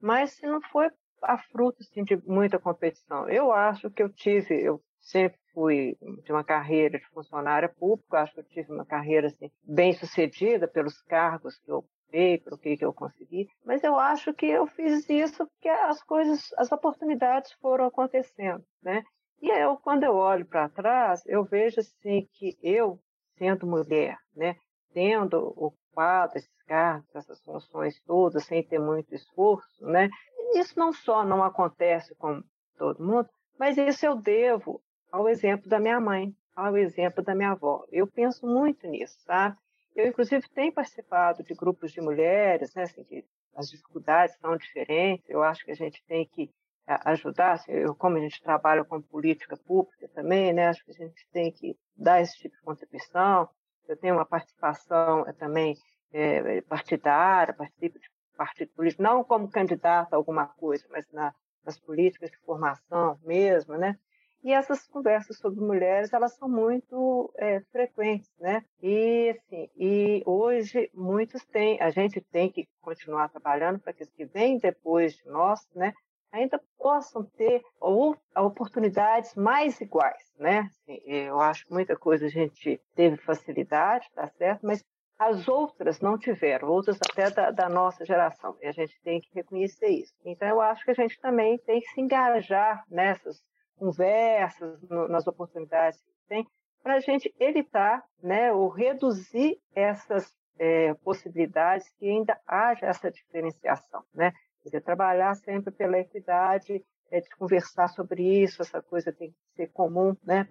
D: Mas se não foi a fruto assim, de muita competição. Eu acho que eu tive, eu sempre fui de uma carreira de funcionária pública, acho que eu tive uma carreira assim, bem sucedida pelos cargos que eu ocupei, pelo que, eu consegui, mas eu acho que eu fiz isso porque as coisas, as oportunidades foram acontecendo, né? E eu, quando eu olho para trás, eu vejo assim que eu, sendo mulher, né, tendo ocupado esses cargos, essas funções todas, sem ter muito esforço, né, isso não só não acontece com todo mundo, mas isso eu devo ao exemplo da minha mãe, ao exemplo da minha avó. Eu penso muito nisso, sabe? Eu, inclusive, tenho participado de grupos de mulheres, né, assim, que as dificuldades são diferentes, eu acho que a gente tem que eh, ajudar, assim, eu, como a gente trabalha com política pública também, né, acho que a gente tem que dar esse tipo de contribuição. Eu tenho uma participação é, também é, partidária, participo de partido político, não como candidata a alguma coisa, mas na, nas políticas de formação mesmo, né? E essas conversas sobre mulheres, elas são muito é, frequentes, né? E, assim, e hoje muitos têm, a gente tem que continuar trabalhando para que os que vêm depois de nós, né? Ainda possam ter oportunidades mais iguais, né? Assim, eu acho que muita coisa a gente teve facilidade, tá certo? Mas as outras não tiveram, outras até da, da, nossa geração, e a gente tem que reconhecer isso. Então, eu acho que a gente também tem que se engajar nessas conversas, no, nas oportunidades que tem, para a gente evitar né, ou reduzir essas é, possibilidades que ainda haja essa diferenciação. Né? Quer dizer, trabalhar sempre pela equidade, é, de conversar sobre isso, essa coisa tem que ser comum, né?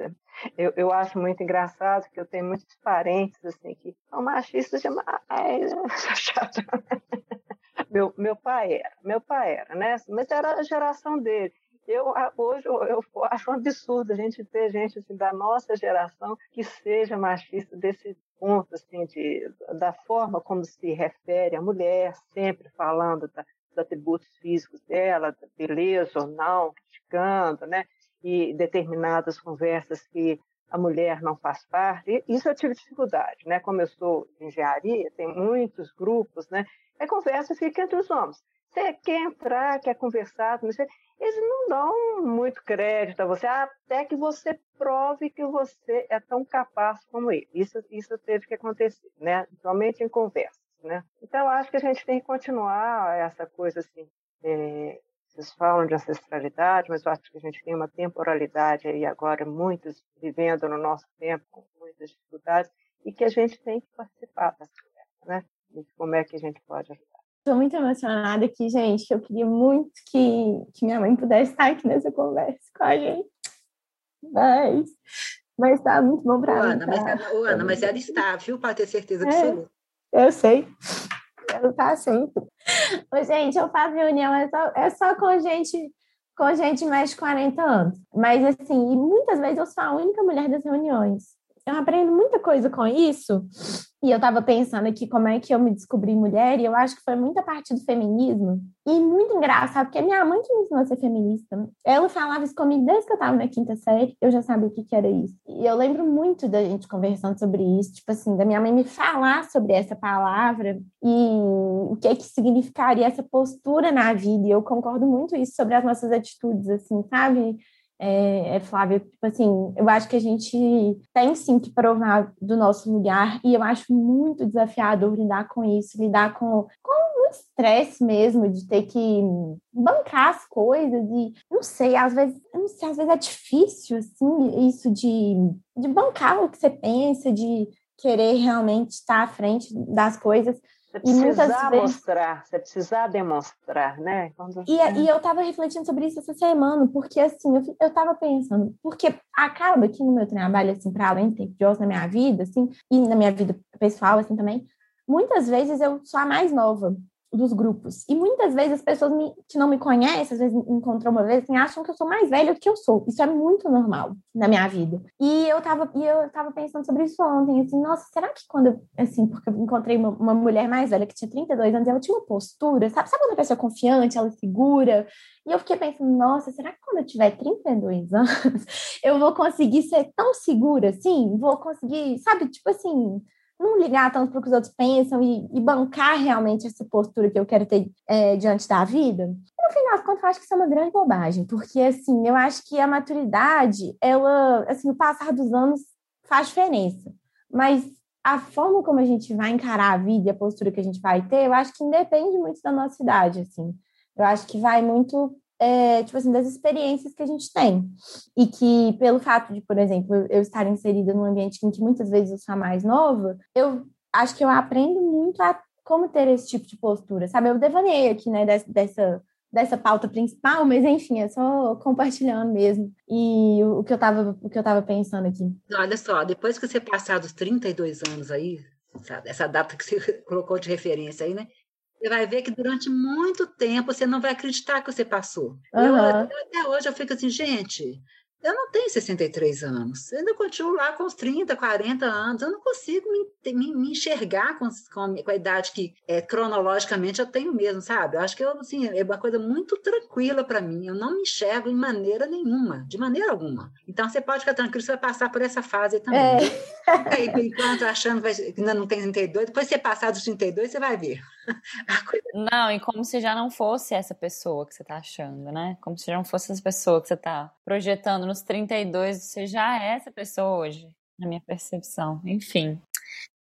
D: Eu, eu acho muito engraçado que eu tenho muitos parentes assim que são machistas demais, meu meu pai era, meu pai era, né? Mas era a geração dele. Eu hoje eu, acho um absurdo a gente ter gente assim, da nossa geração que seja machista desse ponto assim de da forma como se refere à mulher, sempre falando da, dos atributos físicos dela, beleza ou não, criticando, né? E determinadas conversas que a mulher não faz parte. Isso eu tive dificuldade, né? Como eu sou de engenharia, tem muitos grupos, né? A conversa fica entre os homens. Você quer entrar, quer conversar, eles não dão muito crédito a você, até que você prove que você é tão capaz como ele. Isso, isso teve que acontecer, né? Somente em conversa. Né? Então, acho que a gente tem que continuar essa coisa assim. É, vocês falam de ancestralidade, mas eu acho que a gente tem uma temporalidade aí agora, muitos vivendo no nosso tempo com muitas dificuldades, e que a gente tem que participar dessa conversa, né? E como é que a gente pode ajudar.
A: Estou muito emocionada aqui, gente. Eu queria muito que, que minha mãe pudesse estar aqui nessa conversa com a gente. Mas, mas tá muito bom para
C: mim. Ana, tá? mas, Ana, mas ela está, viu? Para ter certeza
A: é.
C: absoluta.
A: Eu sei. Ela tá sempre. Ô, gente, eu faço reunião, é só, é só com gente com gente mais de 40 anos. Mas, assim, muitas vezes eu sou a única mulher das reuniões. Eu aprendo muita coisa com isso, e eu estava pensando aqui como é que eu me descobri mulher, e eu acho que foi muita parte do feminismo. E muito engraçado, porque minha mãe que me ensinou a ser feminista. Ela falava isso comigo desde que eu estava na quinta série, eu já sabia o que, que era isso. E eu lembro muito da gente conversando sobre isso, tipo assim, da minha mãe me falar sobre essa palavra e o que, que significaria essa postura na vida. E eu concordo muito isso sobre as nossas atitudes, assim, sabe? É, é, Flávia, tipo assim, eu acho que a gente tem sim que provar do nosso lugar e eu acho muito desafiador lidar com isso, lidar com, com o estresse mesmo de ter que bancar as coisas e não sei, às vezes, não sei, às vezes é difícil assim, isso de, de bancar o que você pensa, de querer realmente estar à frente das coisas.
D: Você precisar vezes... mostrar, você precisar demonstrar, né?
A: Quando... E, e eu estava refletindo sobre isso essa semana, porque assim, eu, eu tava pensando, porque acaba que no meu trabalho, assim, para além de ter na minha vida, assim, e na minha vida pessoal, assim, também, muitas vezes eu sou a mais nova dos grupos. E muitas vezes as pessoas me, que não me conhecem, às vezes me encontram uma vez, assim, acham que eu sou mais velha do que eu sou. Isso é muito normal na minha vida. E eu tava, e eu tava pensando sobre isso ontem, assim, nossa, será que quando, assim, porque eu encontrei uma, uma mulher mais velha que tinha 32 anos, ela tinha uma postura, sabe, sabe quando a pessoa é confiante, ela é segura? E eu fiquei pensando, nossa, será que quando eu tiver 32 anos, eu vou conseguir ser tão segura assim? Vou conseguir, sabe, tipo assim, não ligar tanto para o que os outros pensam e, e, bancar realmente essa postura que eu quero ter é, diante da vida. No final das contas, eu acho que isso é uma grande bobagem, porque, assim, eu acho que a maturidade, ela, assim, o passar dos anos faz diferença, mas a forma como a gente vai encarar a vida e a postura que a gente vai ter, eu acho que independe muito da nossa idade, assim. Eu acho que vai muito é, tipo assim, das experiências que a gente tem. E que, pelo fato de, por exemplo, eu estar inserida num ambiente em que muitas vezes eu sou mais nova, eu acho que eu aprendo muito a como ter esse tipo de postura, sabe? Eu devaneei aqui, né, dessa, dessa pauta principal, mas enfim, é só compartilhando mesmo. E o que eu tava, o que eu tava pensando aqui.
C: Olha só, depois que você passar dos 32 anos aí, essa data que você colocou de referência aí, né? Você vai ver que durante muito tempo você não vai acreditar que você passou. Uhum. Eu, até hoje eu fico assim, gente, eu não tenho 63 anos, eu ainda continuo lá com os 30, 40 anos, eu não consigo me, me, me enxergar com, com, a idade que é, cronologicamente eu tenho mesmo, sabe? Eu acho que eu, assim, é uma coisa muito tranquila para mim, eu não me enxergo em maneira nenhuma, de maneira alguma. Então você pode ficar tranquilo, você vai passar por essa fase também. É. Aí, enquanto achando que ainda não tem 32, depois você passar dos 32, você vai ver.
B: Coisa... Não, e como se já não fosse essa pessoa que você está achando, né? Como se já não fosse essa pessoa que você está projetando nos 32, você já é essa pessoa hoje, na minha percepção. Enfim.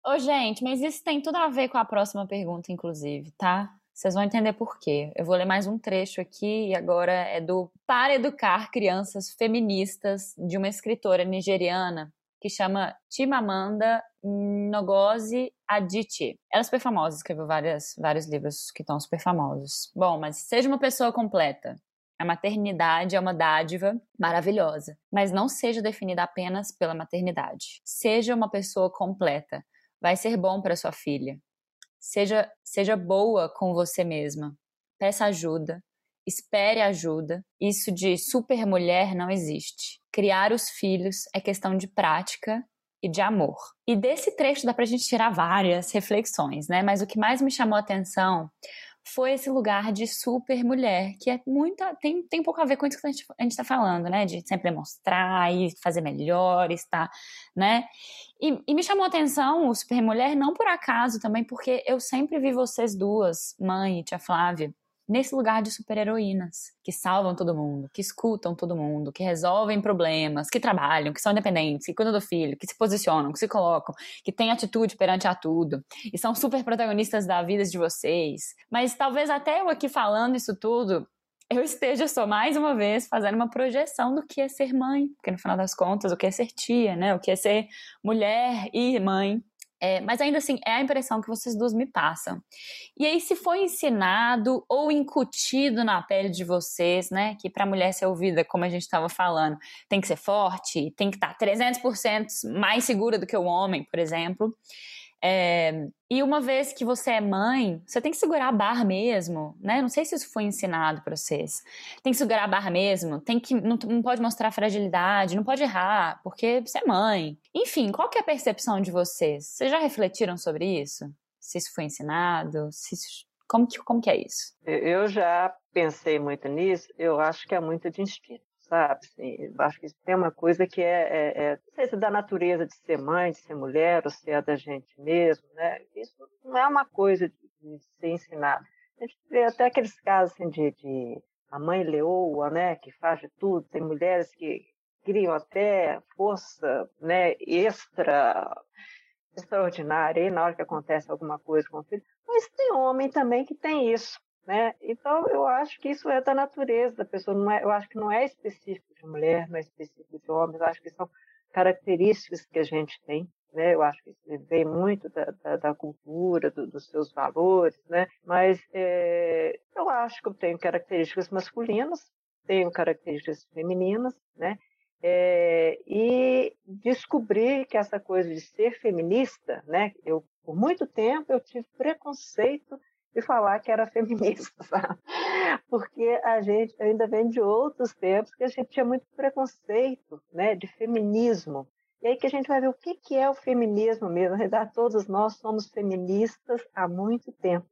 B: Ô, gente, mas isso tem tudo a ver com a próxima pergunta, inclusive, tá? Vocês vão entender por quê. Eu vou ler mais um trecho aqui e agora é do Para Educar Crianças Feministas, de uma escritora nigeriana que chama Chimamanda Ngozi Adichie. Ela é super famosa, escreveu várias, vários livros que estão super famosos. Bom, mas seja uma pessoa completa. A maternidade é uma dádiva maravilhosa, mas não seja definida apenas pela maternidade. Seja uma pessoa completa. Vai ser bom para sua filha. Seja, seja boa com você mesma. Peça ajuda. Espere ajuda. Isso de super mulher não existe. Criar os filhos é questão de prática e de amor. E desse trecho dá pra gente tirar várias reflexões, né? Mas o que mais me chamou a atenção foi esse lugar de super mulher, que é muito. tem, tem um pouco a ver com isso que a gente, a gente tá falando, né? De sempre mostrar e fazer melhores, tá? Né? E, e me chamou a atenção o super mulher, não por acaso também, porque eu sempre vi vocês duas, mãe e tia Flávia, nesse lugar de super-heroínas, que salvam todo mundo, que escutam todo mundo, que resolvem problemas, que trabalham, que são independentes, que cuidam do filho, que se posicionam, que se colocam, que têm atitude perante a tudo, e são super protagonistas da vida de vocês. Mas talvez até eu aqui falando isso tudo, eu esteja só mais uma vez fazendo uma projeção do que é ser mãe, porque no final das contas, o que é ser tia, né? O que é ser mulher e mãe. É, mas ainda assim, é a impressão que vocês duas me passam. E aí, se foi ensinado ou incutido na pele de vocês, né, que para a mulher ser ouvida, como a gente estava falando, tem que ser forte, tem que estar tá 300% mais segura do que o homem, por exemplo. É, e uma vez que você é mãe, você tem que segurar a barra mesmo, né? Não sei se isso foi ensinado para vocês. Tem que segurar a barra mesmo, tem que não, não, pode mostrar fragilidade, não pode errar, porque você é mãe. Enfim, qual que é a percepção de vocês? Vocês já refletiram sobre isso? Se isso foi ensinado? Se isso, como, que, como que é isso?
D: Eu já pensei muito nisso, eu acho que é muito de instinto sabe? Assim, acho que tem uma coisa que é, é, é, não sei se é da natureza de ser mãe, de ser mulher, ou se é da gente mesmo, né? Isso não é uma coisa de, de ser ensinado. A gente vê até aqueles casos assim, de, de a mãe leoa, né, que faz de tudo. Tem mulheres que criam até força, né, extra extraordinária aí na hora que acontece alguma coisa com o filho. Mas tem homem também que tem isso. Né? Então, eu acho que isso é da natureza da pessoa. É, eu acho que não é específico de mulher, não é específico de homem. Eu acho que são características que a gente tem. Né? Eu acho que isso vem muito da, da, da cultura, do, dos seus valores. Né? Mas é, eu acho que eu tenho características masculinas, tenho características femininas. Né? É, e descobri que essa coisa de ser feminista, né? Eu por muito tempo eu tive preconceito e falar que era feminista, sabe? Porque a gente ainda vem de outros tempos que a gente tinha muito preconceito, né, de feminismo. E aí que a gente vai ver o que, que é o feminismo mesmo. Na verdade, todos nós somos feministas há muito tempo.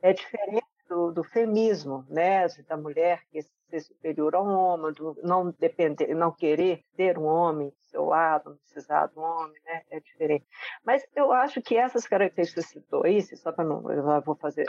D: É diferente do, do feminismo, né, da mulher que ser superior ao homem, do não depender, não querer ter um homem do seu lado, não precisar um homem, né? É diferente. Mas eu acho que essas características que citou aí, só para não, eu vou fazer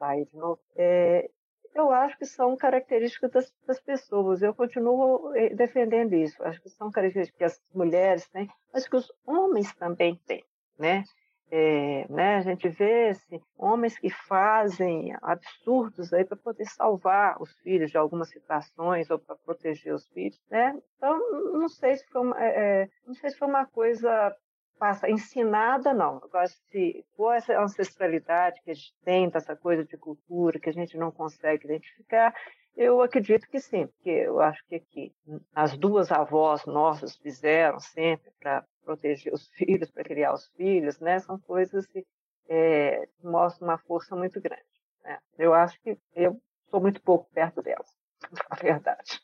D: aí de novo, é, eu acho que são características das, das, pessoas. Eu continuo eh, defendendo isso. Acho que são características que as mulheres têm, mas que os homens também têm, né? É, né, a gente vê assim, homens que fazem absurdos aí para poder salvar os filhos de algumas situações ou para proteger os filhos, né? Então não sei se foi uma, é, é, não sei se foi uma coisa passa ensinada não. Agora se for essa ancestralidade que a gente tem dessa coisa de cultura que a gente não consegue identificar, eu acredito que sim, porque eu acho que aqui as duas avós nossas fizeram sempre para proteger os filhos, para criar os filhos, né? São coisas que é, mostram uma força muito grande. Né? Eu acho que eu sou muito pouco perto delas, a verdade.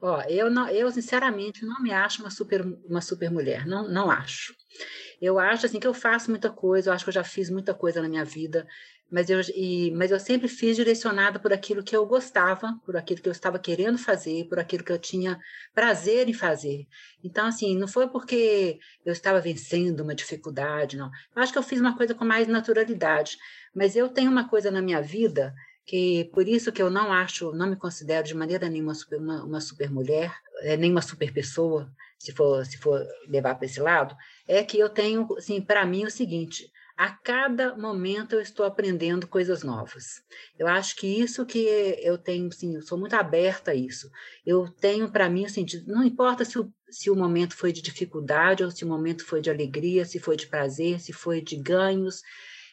C: Ó, eu não, eu sinceramente não me acho uma super, uma super mulher, não, não acho. Eu acho assim que eu faço muita coisa, eu acho que eu já fiz muita coisa na minha vida, mas eu, e, mas eu sempre fiz direcionada por aquilo que eu gostava, por aquilo que eu estava querendo fazer, por aquilo que eu tinha prazer em fazer. Então, assim, não foi porque eu estava vencendo uma dificuldade, não. Eu acho que eu fiz uma coisa com mais naturalidade. Mas eu tenho uma coisa na minha vida que por isso que eu não acho, não me considero de maneira nenhuma super, uma, uma super mulher, é, nem uma super pessoa, se for, se for levar para esse lado, é que eu tenho, assim, para mim o seguinte, a cada momento eu estou aprendendo coisas novas. Eu acho que isso que eu tenho, assim, eu sou muito aberta a isso. Eu tenho para mim, assim, não importa se o, se o momento foi de dificuldade ou se o momento foi de alegria, se foi de prazer, se foi de ganhos,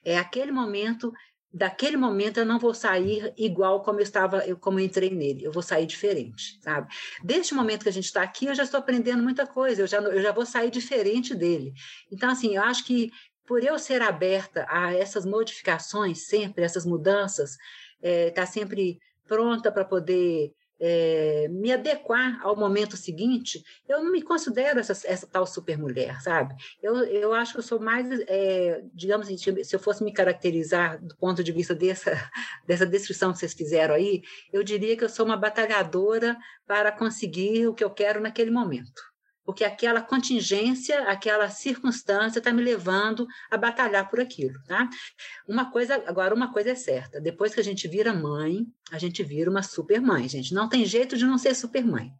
C: é aquele momento daquele momento eu não vou sair igual como eu estava, eu, como eu entrei nele, eu vou sair diferente, sabe? Deste momento que a gente está aqui, eu já estou aprendendo muita coisa, eu já, eu já vou sair diferente dele. Então, assim, eu acho que por eu ser aberta a essas modificações sempre, essas mudanças, estar é, tá sempre pronta para poder é, me adequar ao momento seguinte, eu não me considero essa, essa tal supermulher, sabe? Eu, eu acho que eu sou mais, é, digamos assim, se eu fosse me caracterizar do ponto de vista dessa, dessa descrição que vocês fizeram aí, eu diria que eu sou uma batalhadora para conseguir o que eu quero naquele momento porque aquela contingência, aquela circunstância está me levando a batalhar por aquilo, tá? Uma coisa, agora uma coisa é certa, depois que a gente vira mãe, a gente vira uma super mãe, gente, não tem jeito de não ser super mãe.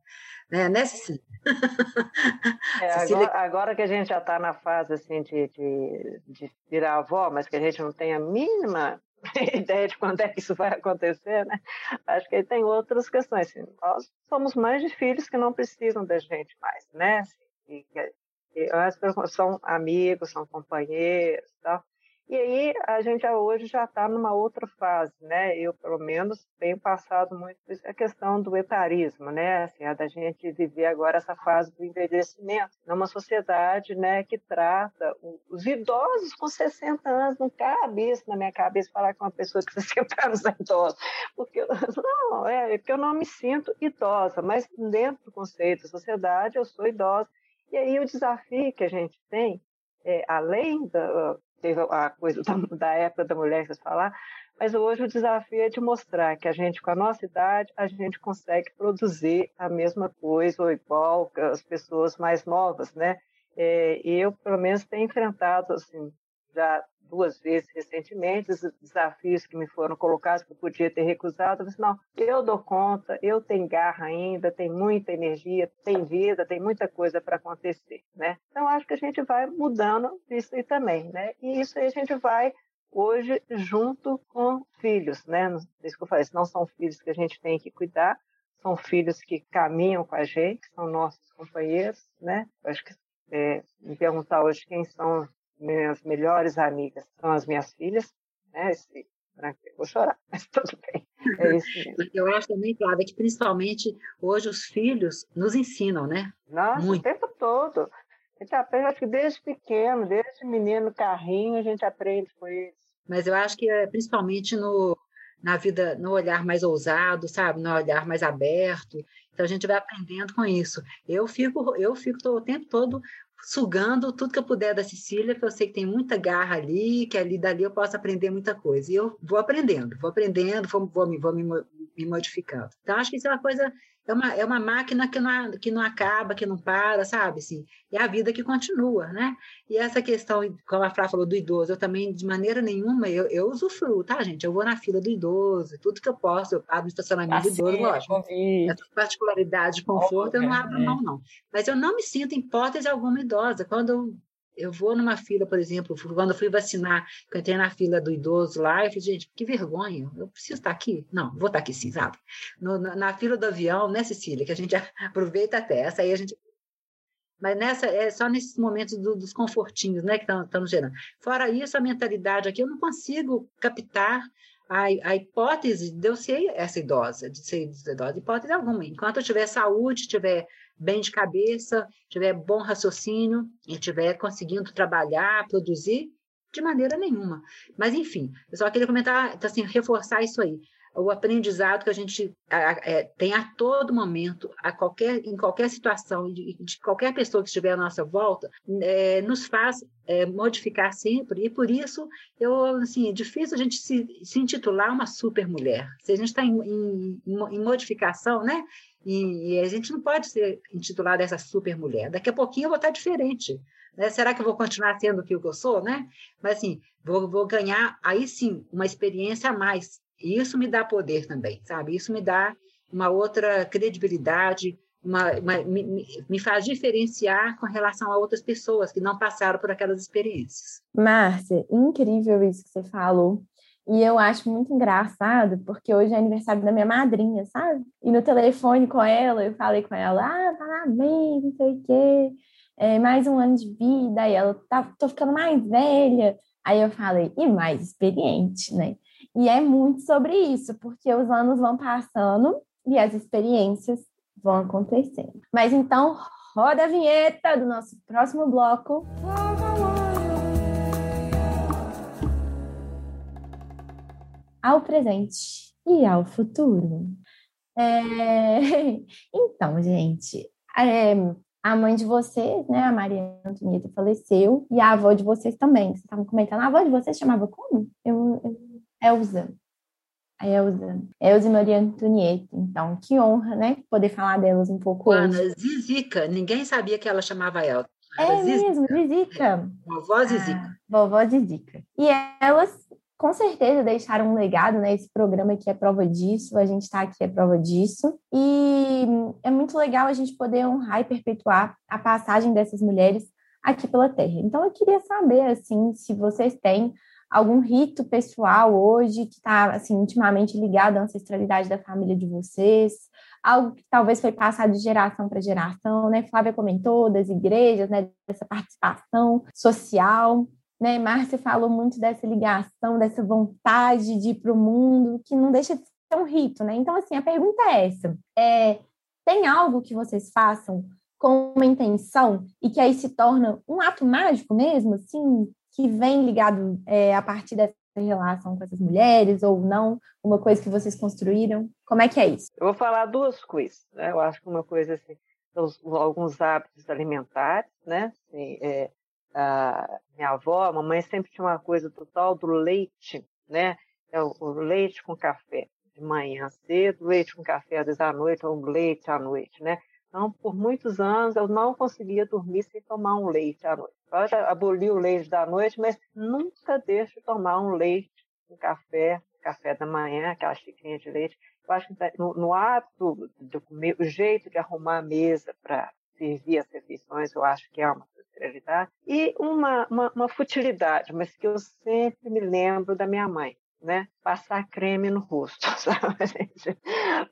C: Né, né Cecília?
D: É, agora, agora, que a gente já está na fase assim, de, de, de virar avó, mas que a gente não tem a mínima ideia de quando é que isso vai acontecer, né? Acho que tem outras questões. Assim, nós somos mães de filhos que não precisam da gente mais, né? Assim, e, e, e, são amigos, são companheiros, tal. E aí a gente hoje já está numa outra fase, né? Eu, pelo menos, tenho passado muito a questão do etarismo, né? Assim, a da gente viver agora essa fase do envelhecimento numa sociedade, né, que trata os idosos com 60 anos. Não cabe isso na minha cabeça falar com uma pessoa que 60 anos é idosa, porque não, é porque eu não me sinto idosa, mas dentro do conceito da sociedade eu sou idosa. E aí o desafio que a gente tem é, além da, teve a coisa da, da época da mulher que vocês falaram, mas hoje o desafio é de mostrar que a gente, com a nossa idade, a gente consegue produzir a mesma coisa ou igual que as pessoas mais novas, né? É, eu, pelo menos, tenho enfrentado, assim, já duas vezes recentemente, os desafios que me foram colocados, que eu podia ter recusado, eu disse, não, eu dou conta, eu tenho garra ainda, tem muita energia, tem vida, tem muita coisa para acontecer, né? Então, acho que a gente vai mudando isso aí também, né? E isso aí a gente vai hoje junto com filhos, né? Isso que eu falei, não são filhos que a gente tem que cuidar, são filhos que caminham com a gente, são nossos companheiros, né? Acho que é, me perguntar hoje quem são minhas melhores amigas são as minhas filhas, né? Esse, vou chorar, mas tudo bem. É isso mesmo.
C: Eu acho também, Flávia, que principalmente hoje os filhos nos ensinam, né?
D: Nossa, Muito. o tempo todo. A gente aprende, acho que desde pequeno, desde menino, carrinho, a gente aprende com isso.
C: Mas eu acho que é principalmente no, na vida, no olhar mais ousado, sabe? No olhar mais aberto. Então a gente vai aprendendo com isso. Eu fico, eu fico o tempo todo sugando tudo que eu puder da Cecília, que eu sei que tem muita garra ali, que ali dali eu posso aprender muita coisa. E eu vou aprendendo, vou aprendendo, vou, vou, vou me, me modificando. Então, acho que isso é uma coisa é uma, é uma máquina que não, que não acaba, que não para, sabe? Assim, é a vida que continua, né? E essa questão, como a Flá falou do idoso, eu também, de maneira nenhuma, eu, eu usufruo, tá, gente? Eu vou na fila do idoso, tudo que eu posso, eu abro o estacionamento do idoso, lógico. Essa particularidade de conforto, eu não abro mão, não. Mas eu não me sinto, em hipótese alguma, idosa. Quando eu eu vou numa fila, por exemplo, quando eu fui vacinar, eu entrei na fila do idoso lá, eu falei, gente, que vergonha, eu preciso estar aqui? Não, vou estar aqui sim, sabe? No, na, na, fila do avião, né, Cecília, que a gente aproveita até, essa aí a gente... Mas nessa, é só nesses momentos do, dos confortinhos, né, que estão gerando. Fora isso, a mentalidade aqui, eu não consigo captar a, a, hipótese de eu ser essa idosa, de ser idosa, hipótese alguma. Enquanto eu tiver saúde, tiver bem de cabeça, tiver bom raciocínio e tiver conseguindo trabalhar, produzir, de maneira nenhuma. Mas, enfim, eu só queria comentar, então, assim, reforçar isso aí. O aprendizado que a gente é, tem a todo momento, a qualquer, em qualquer situação, de, de qualquer pessoa que estiver à nossa volta, é, nos faz é, modificar sempre. E por isso, eu, assim, é difícil a gente se, se intitular uma super mulher. Se a gente está em, em, em modificação, né? E, e, a gente não pode ser intitulada essa super mulher. Daqui a pouquinho eu vou estar diferente. Né? Será que eu vou continuar sendo o que eu sou, né? Mas assim, vou, vou ganhar aí sim uma experiência a mais. E isso me dá poder também, sabe? Isso me dá uma outra credibilidade, uma, uma me, me, faz diferenciar com relação a outras pessoas que não passaram por aquelas experiências.
A: Márcia, incrível isso que você falou. E eu acho muito engraçado, porque hoje é aniversário da minha madrinha, sabe? E no telefone com ela, eu falei com ela, ah, parabéns, não sei o quê, é, mais um ano de vida, e ela, tá, tô ficando mais velha. Aí eu falei, e mais experiente, né? E é muito sobre isso, porque os anos vão passando e as experiências vão acontecendo. Mas então, roda a vinheta do nosso próximo bloco. Ao presente e ao futuro. É... Então, gente, é... a mãe de vocês, né, a Maria Antonieta, faleceu, e a avó de vocês também. Vocês estavam comentando, a avó de vocês chamava como? Eu, eu... Elza a Elza, Elza e Maria Antonieta. Então, que honra, né? Poder falar delas um pouco
C: Ana, hoje. Zizica, ninguém sabia que ela chamava Elza.
A: É mesmo, Zizica. É,
C: vovó Zizica.
A: Ah, vovó Zizica. E elas, com certeza, deixaram um legado, né? Esse programa aqui é prova disso, a gente está aqui é prova disso. E é muito legal a gente poder honrar e perpetuar a passagem dessas mulheres aqui pela Terra. Então, eu queria saber, assim, se vocês têm algum rito pessoal hoje que está assim intimamente ligado à ancestralidade da família de vocês, algo que talvez foi passado de geração para geração, né? Flávia comentou das igrejas, né? Dessa participação social, né? Márcia falou muito dessa ligação, dessa vontade de ir para o mundo, que não deixa de ser um rito, né? Então, assim, a pergunta é essa: é, tem algo que vocês façam com uma intenção e que aí se torna um ato mágico mesmo, assim, que vem ligado é, a partir dessa relação com essas mulheres ou não? Uma coisa que vocês construíram? Como é que é isso?
D: Eu vou falar duas coisas. Né? Eu acho que uma coisa assim, alguns hábitos alimentares, né? Assim, é, a minha avó, a mamãe sempre tinha uma coisa total do leite, né? É o, o leite com café de manhã cedo, leite com café às vezes à noite ou leite à noite, né? Então, por muitos anos, eu não conseguia dormir sem tomar um leite à noite. Eu já aboli o leite da noite, mas nunca deixo de tomar um leite, um café, café da manhã, aquela xicrinha de leite. Eu acho que tá no, no ato de comer, o jeito de arrumar a mesa para servir as refeições, eu acho que é uma prioridade. E uma, uma, uma futilidade, mas que eu sempre me lembro da minha mãe né? Passar creme no rosto, sabe?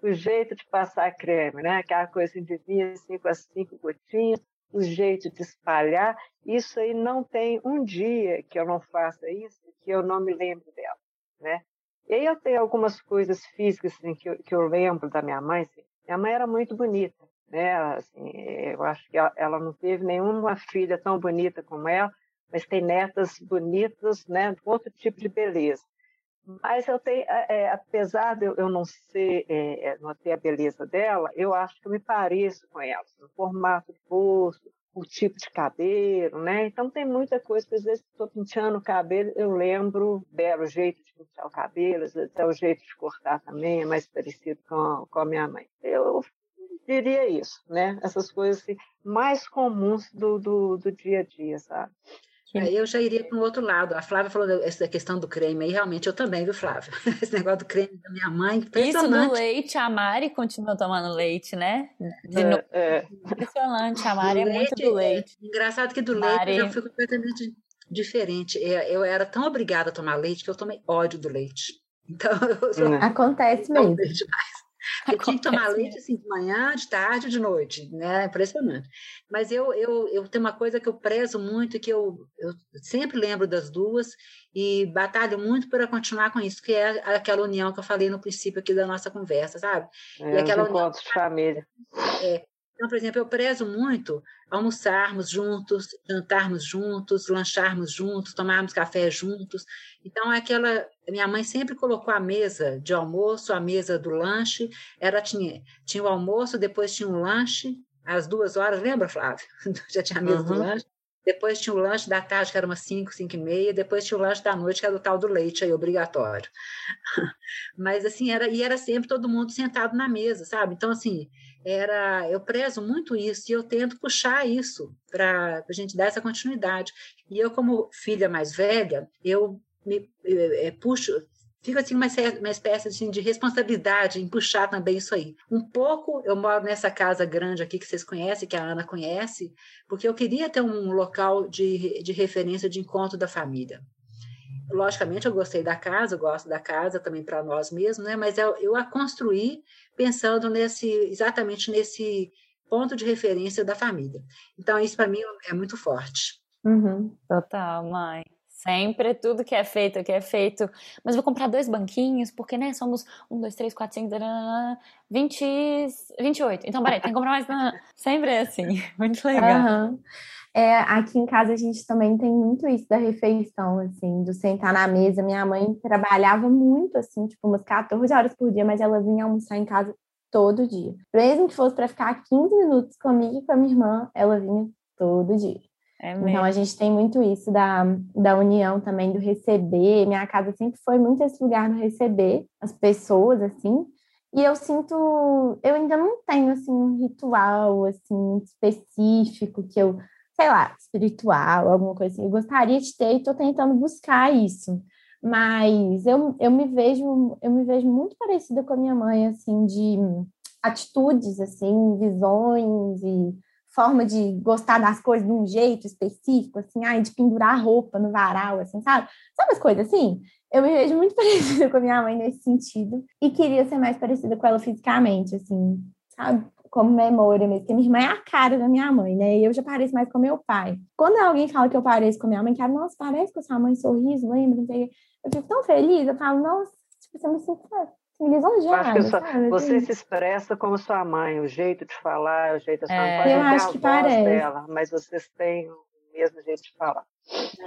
D: O jeito de passar creme, né? Aquela coisa assim de vir com as cinco gotinhas, o jeito de espalhar. Isso aí não tem um dia que eu não faça isso que eu não me lembro dela, né? E aí eu tenho algumas coisas físicas assim, que, eu, que eu lembro da minha mãe. Assim. Minha mãe era muito bonita, né? Assim, eu acho que ela, não teve nenhuma filha tão bonita como ela, mas tem netas bonitas, né? Outro tipo de beleza. Mas eu tenho, é, apesar de eu não ser, é, não ter a beleza dela, eu acho que eu me pareço com ela, o formato do rosto, o tipo de cabelo, né? Então tem muita coisa que às vezes estou penteando o cabelo, eu lembro dela, o jeito de pentear o cabelo, até o jeito de cortar também é mais parecido com, com a minha mãe. Eu diria isso, né? Essas coisas assim, mais comuns do, do, do dia a dia, sabe?
C: Aí eu já iria para o outro lado. A Flávia falou dessa questão do creme aí, realmente eu também, viu, Flávia? Esse negócio do creme da minha mãe,
B: Isso do leite, a Mari continua tomando leite, né? De é, no... é. Impressionante, a Mari é muito do leite.
C: É, engraçado que do Mari... leite eu fui completamente diferente. Eu era tão obrigada a tomar leite que eu tomei ódio do leite. Então, eu,
A: Acontece mesmo.
C: Eu tinha que tomar leite assim, de manhã, de tarde, de noite, né? Impressionante. Mas eu, eu, eu tenho uma coisa que eu prezo muito, que eu, eu sempre lembro das duas e batalho muito para continuar com isso, que é aquela união que eu falei no princípio aqui da nossa conversa, sabe?
D: É, e aquela união, de família.
C: É, então, por exemplo, eu prezo muito almoçarmos juntos, jantarmos juntos, lancharmos juntos, tomarmos café juntos. Então, é aquela. Minha mãe sempre colocou a mesa de almoço, a mesa do lanche. Ela tinha, tinha o almoço, depois tinha um lanche, às duas horas, lembra, Flávio? Já tinha a mesa uhum. do lanche. Depois tinha o lanche da tarde, que era umas 5, 5 e meia. Depois tinha o lanche da noite, que era o tal do leite aí, obrigatório. Mas, assim, era, e era sempre todo mundo sentado na mesa, sabe? Então, assim, era eu prezo muito isso e eu tento puxar isso para a gente dar essa continuidade. E eu, como filha mais velha, eu me é, puxo, fica assim uma, uma espécie assim, de responsabilidade em puxar também isso aí. Um pouco, eu moro nessa casa grande aqui que vocês conhecem, que a Ana conhece, porque eu queria ter um local de, de referência de encontro da família. Logicamente, eu gostei da casa, eu gosto da casa também para nós mesmos, né? mas eu, eu a construí pensando nesse exatamente nesse ponto de referência da família. Então, isso para mim é muito forte.
B: Uhum. Total, mãe. Sempre tudo que é feito, que é feito. Mas vou comprar dois banquinhos, porque, né, somos um, dois, três, quatro, cinco, vinte, vinte e oito. Então, peraí, tem que comprar mais. Sempre é assim. Muito legal. Uhum.
A: É, aqui em casa a gente também tem muito isso da refeição, assim, do sentar na mesa. Minha mãe trabalhava muito, assim, tipo, umas 14 horas por dia, mas ela vinha almoçar em casa todo dia. Mesmo que fosse para ficar 15 minutos comigo e com a minha irmã, ela vinha todo dia. É então a gente tem muito isso da, da união também, do receber. Minha casa sempre foi muito esse lugar do receber as pessoas, assim. E eu sinto, eu ainda não tenho assim um ritual assim específico que eu, sei lá, espiritual, alguma coisa assim. Eu gostaria de ter e estou tentando buscar isso. Mas eu, eu me vejo, eu me vejo muito parecida com a minha mãe assim de atitudes assim, visões e forma de gostar das coisas de um jeito específico, assim, ai, de pendurar roupa no varal, assim, sabe? Sabe as coisas assim? Eu me vejo muito parecida com a minha mãe nesse sentido e queria ser mais parecida com ela fisicamente, assim, sabe? Como memória mesmo, porque minha irmã é a cara da minha mãe, né? E eu já pareço mais com meu pai. Quando alguém fala que eu pareço com minha mãe, que ela, nossa, parece com a sua mãe, sorriso, lembra? Eu fico tão feliz, eu falo, nossa, tipo, você me sente
D: Acho que você se expressa como sua mãe, o jeito de falar, o jeito da sua
A: é, mãe. Eu acho que parece. Dela,
D: mas vocês têm o mesmo jeito de falar.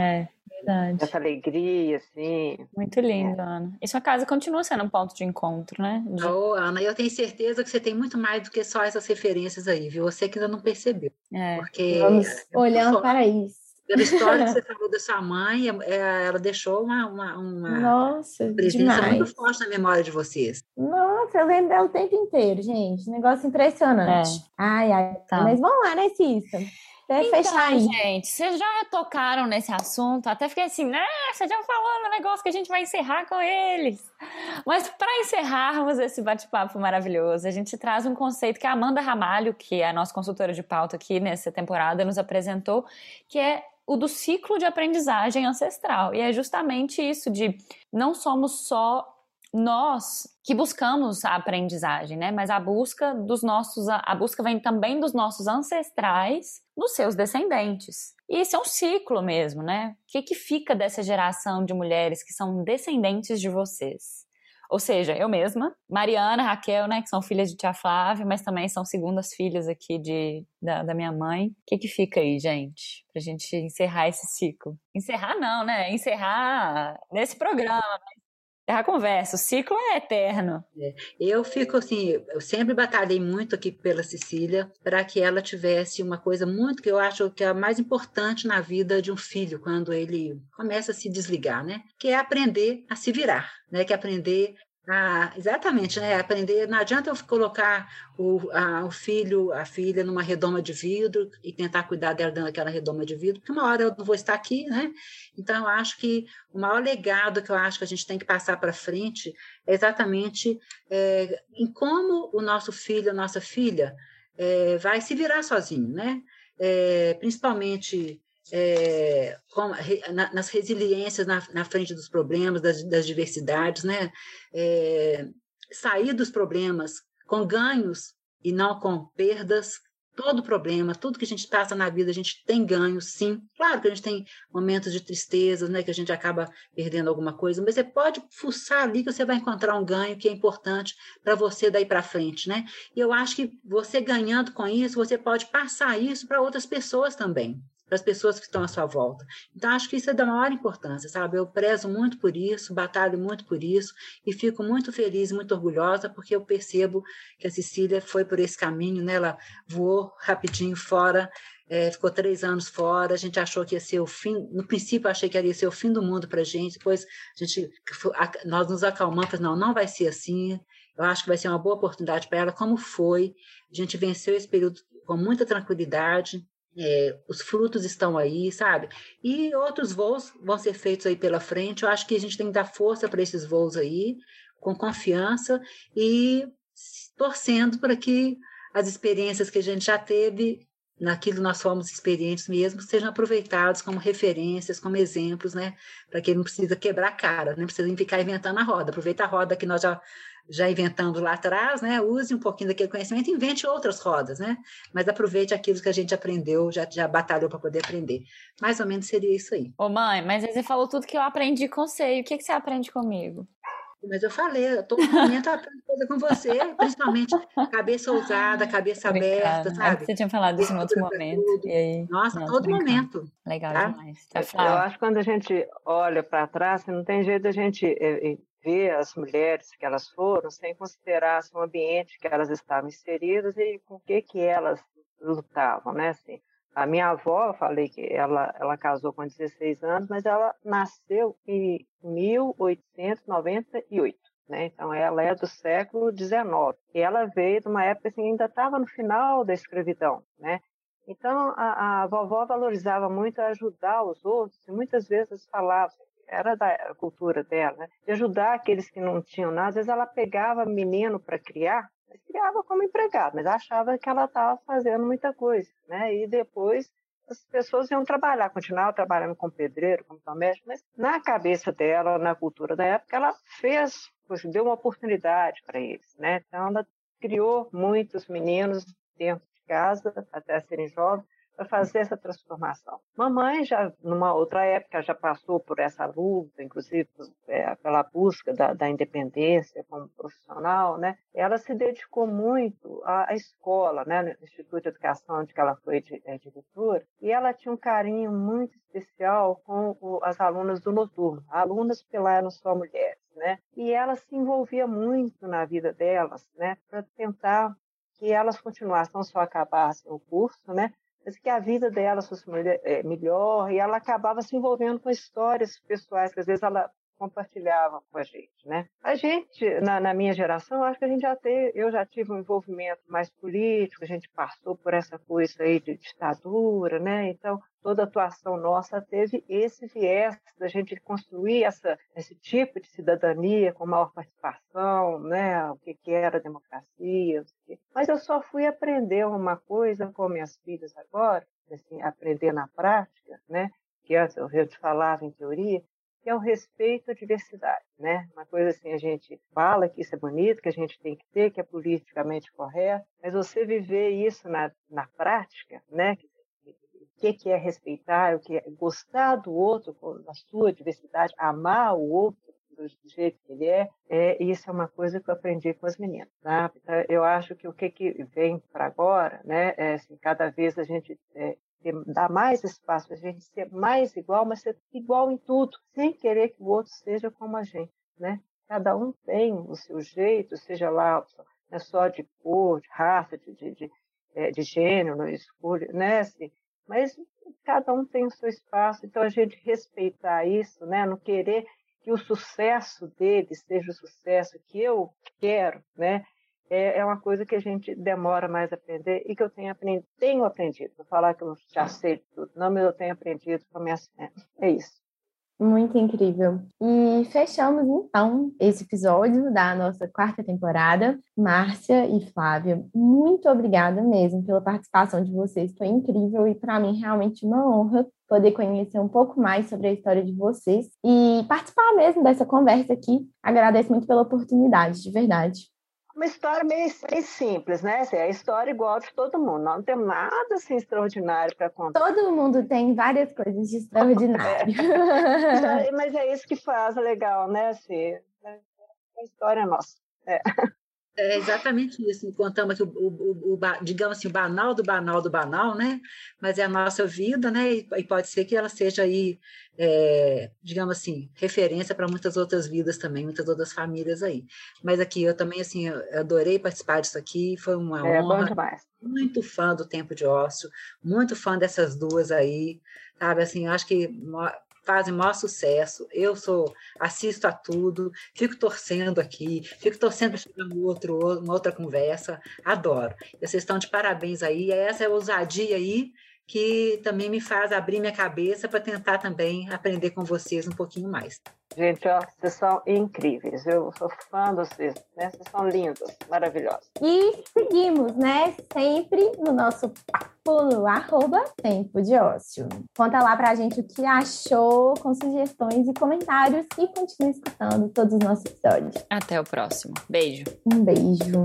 B: É, verdade.
D: Essa alegria, assim.
B: Muito lindo, é. Ana. E sua casa continua sendo um ponto de encontro, né? De...
C: Oh, Ana, eu tenho certeza que você tem muito mais do que só essas referências aí, viu? Você que ainda não percebeu.
A: É. Porque Vamos olhando para isso.
C: Pela história que você falou da sua mãe, é, ela deixou uma, uma, uma
A: Nossa,
C: presença
A: demais.
C: muito forte na memória de vocês.
A: Nossa, eu lembro dela o tempo inteiro, gente. Negócio impressionante. É. Ai, ai. Tá. Mas vamos lá, né, Cissa? Até então, fechar aí.
B: gente, vocês já tocaram nesse assunto, até fiquei assim, né, você já falando um negócio que a gente vai encerrar com eles. Mas para encerrarmos esse bate-papo maravilhoso, a gente traz um conceito que a Amanda Ramalho, que é a nossa consultora de pauta aqui nessa temporada, nos apresentou, que é o do ciclo de aprendizagem ancestral. E é justamente isso de não somos só nós que buscamos a aprendizagem, né? Mas a busca dos nossos, a busca vem também dos nossos ancestrais, nos seus descendentes. E isso é um ciclo mesmo, né? O que, que fica dessa geração de mulheres que são descendentes de vocês? Ou seja, eu mesma, Mariana, Raquel, né, que são filhas de tia Flávia, mas também são segundas filhas aqui de, da, da minha mãe. O que que fica aí, gente? Pra gente encerrar esse ciclo. Encerrar não, né? Encerrar nesse programa, Encerrar a conversa, o ciclo é eterno.
C: É. Eu fico assim, eu sempre batalhei muito aqui pela Cecília para que ela tivesse uma coisa muito que eu acho que é a mais importante na vida de um filho quando ele começa a se desligar, né? Que é aprender a se virar, né? Que é aprender ah, exatamente, né? Aprender. Não adianta eu colocar o, a, o filho, a filha, numa redoma de vidro e tentar cuidar dela dentro daquela redoma de vidro, porque uma hora eu não vou estar aqui, né? Então, eu acho que o maior legado que eu acho que a gente tem que passar para frente é exatamente é, em como o nosso filho, a nossa filha, é, vai se virar sozinho, né? É, principalmente é, na, nas resiliências na, na, frente dos problemas, das, das diversidades, né? É, sair dos problemas com ganhos e não com perdas. Todo problema, tudo que a gente passa na vida, a gente tem ganhos, sim. Claro que a gente tem momentos de tristeza, né, que a gente acaba perdendo alguma coisa, mas você pode fuçar ali que você vai encontrar um ganho que é importante para você daí para frente, né? E eu acho que você ganhando com isso, você pode passar isso para outras pessoas também para as pessoas que estão à sua volta. Então, acho que isso é da maior importância, sabe? Eu prezo muito por isso, batalho muito por isso e fico muito feliz, muito orgulhosa, porque eu percebo que a Cecília foi por esse caminho, né? Ela voou rapidinho fora, é, ficou três anos fora, a gente achou que ia ser o fim, no princípio achei que ia ser o fim do mundo para a gente, depois a gente, nós nos acalmamos, não, não vai ser assim, eu acho que vai ser uma boa oportunidade para ela, como foi, a gente venceu esse período com muita tranquilidade, é, os frutos estão aí, sabe? E outros voos vão ser feitos aí pela frente. Eu acho que a gente tem que dar força para esses voos aí, com confiança e torcendo para que as experiências que a gente já teve, naquilo nós fomos experientes mesmo, sejam aproveitados como referências, como exemplos, né? Para que não precisa quebrar a cara, não precisa ficar inventando a roda. Aproveita a roda que nós já já inventando lá atrás, né? Use um pouquinho daquele conhecimento, invente outras rodas, né? Mas aproveite aquilo que a gente aprendeu, já, já batalhou para poder aprender. Mais ou menos seria isso aí.
B: Ô mãe, mas você falou tudo que eu aprendi com você. E o que, que você aprende comigo?
C: Mas eu falei, eu todo momento aprendo coisa com você, principalmente cabeça ousada, cabeça aberta, sabe?
B: Você tinha falado isso em outro momento. E aí,
C: nossa, nossa todo momento.
B: Legal tá? demais. Tá,
D: eu acho que quando a gente olha para trás, não tem jeito da gente eh, eh, ver as mulheres que elas foram sem considerar o ambiente que elas estavam inseridas e com o que que elas lutavam, né? Assim, a minha avó, falei que ela, ela casou com 16 anos, mas ela nasceu em 1898. Né? Então, ela é do século XIX. E ela veio de uma época assim, ainda estava no final da escravidão. Né? Então, a, a vovó valorizava muito ajudar os outros, e muitas vezes falava, era da cultura dela, né? de ajudar aqueles que não tinham nada. Às vezes ela pegava menino para criar, criava como empregado, mas achava que ela estava fazendo muita coisa. Né? E depois as pessoas iam trabalhar, continuavam trabalhando como pedreiro, como doméstico, mas na cabeça dela, na cultura da época, ela fez, deu uma oportunidade para eles. Né? Então ela criou muitos meninos dentro de casa, até serem jovens, para fazer essa transformação. Mamãe já, numa outra época, já passou por essa luta, inclusive é, pela busca da, da, independência como profissional, né? Ela se dedicou muito à, à, escola, né? No Instituto de Educação, onde ela foi de, é, diretora, e ela tinha um carinho muito especial com o, as alunas do noturno, alunas que lá eram só mulheres, né? E ela se envolvia muito na vida delas, né? Para tentar que elas continuassem, não só acabassem o curso, né? Mas que a vida dela fosse é, melhor e ela acabava se envolvendo com histórias pessoais que às vezes ela compartilhava com a gente, né? A gente, na, na, minha geração, acho que a gente já teve, eu já tive um envolvimento mais político, a gente passou por essa coisa aí de ditadura, né? Então, toda atuação nossa teve esse viés da gente construir essa, esse tipo de cidadania com maior participação, né? O que, que era democracia, mas eu só fui aprender uma coisa com minhas filhas agora, assim, aprender na prática, né? Que antes eu te falava em teoria, que é o respeito à diversidade, né? Uma coisa assim, a gente fala que isso é bonito, que a gente tem que ter, que é politicamente correto, mas você viver isso na, na prática, né? O que, que é respeitar, o que é gostar do outro, da sua diversidade, amar o outro do jeito que ele é, é isso é uma coisa que eu aprendi com as meninas. Tá? Eu acho que o que, que vem para agora, né, é assim, cada vez a gente é, dar mais espaço para a gente ser mais igual, mas ser igual em tudo, sem querer que o outro seja como a gente, né? Cada um tem o seu jeito, seja lá é só de cor, de raça, de, de, de, é, de gênero, escolha, né? Assim, mas cada um tem o seu espaço, então a gente respeitar isso, né? Não querer que o sucesso dele seja o sucesso que eu quero, né? é, é uma coisa que a gente demora mais a aprender e que eu tenho aprendido. Tenho aprendido. Vou falar que eu já sei tudo. Não, mas eu tenho aprendido com a minha É isso.
A: Muito incrível. E fechamos então esse episódio da nossa quarta temporada. Márcia e Flávia, muito obrigada mesmo pela participação de vocês. Foi incrível e para mim realmente uma honra poder conhecer um pouco mais sobre a história de vocês e participar mesmo dessa conversa aqui. Agradeço muito pela oportunidade, de verdade
D: uma história meio, meio simples, né? Assim, é a história igual de todo mundo. Nós não temos nada assim extraordinário para contar.
A: Todo mundo tem várias coisas de extraordinário.
D: É. Mas é isso que faz legal, né? Assim, é, é a história nossa. É.
C: É exatamente isso. Contamos aqui o, o, o, o, digamos assim, o banal do banal do banal, né? Mas é a nossa vida, né? E, e pode ser que ela seja aí, é, digamos assim, referência para muitas outras vidas também, muitas outras famílias aí. Mas aqui eu também, assim, eu adorei participar disso aqui, foi uma é, honra. Muito fã do Tempo de Ócio, muito fã dessas duas aí, sabe? Assim, acho que fazem maior sucesso. Eu sou, assisto a tudo, fico torcendo aqui, fico torcendo para um outro, uma outra conversa. Adoro. Vocês estão de parabéns aí. Essa é a ousadia aí que também me faz abrir minha cabeça para tentar também aprender com vocês um pouquinho mais.
D: Gente, ó, vocês são incríveis. Eu sou fã de vocês, né? Vocês são lindos, maravilhosos.
A: E seguimos, né? Sempre no nosso papo no arroba Tempo de Ócio. Conta lá pra gente o que achou, com sugestões e comentários e continue escutando todos os nossos episódios.
B: Até o próximo. Beijo.
A: Um beijo.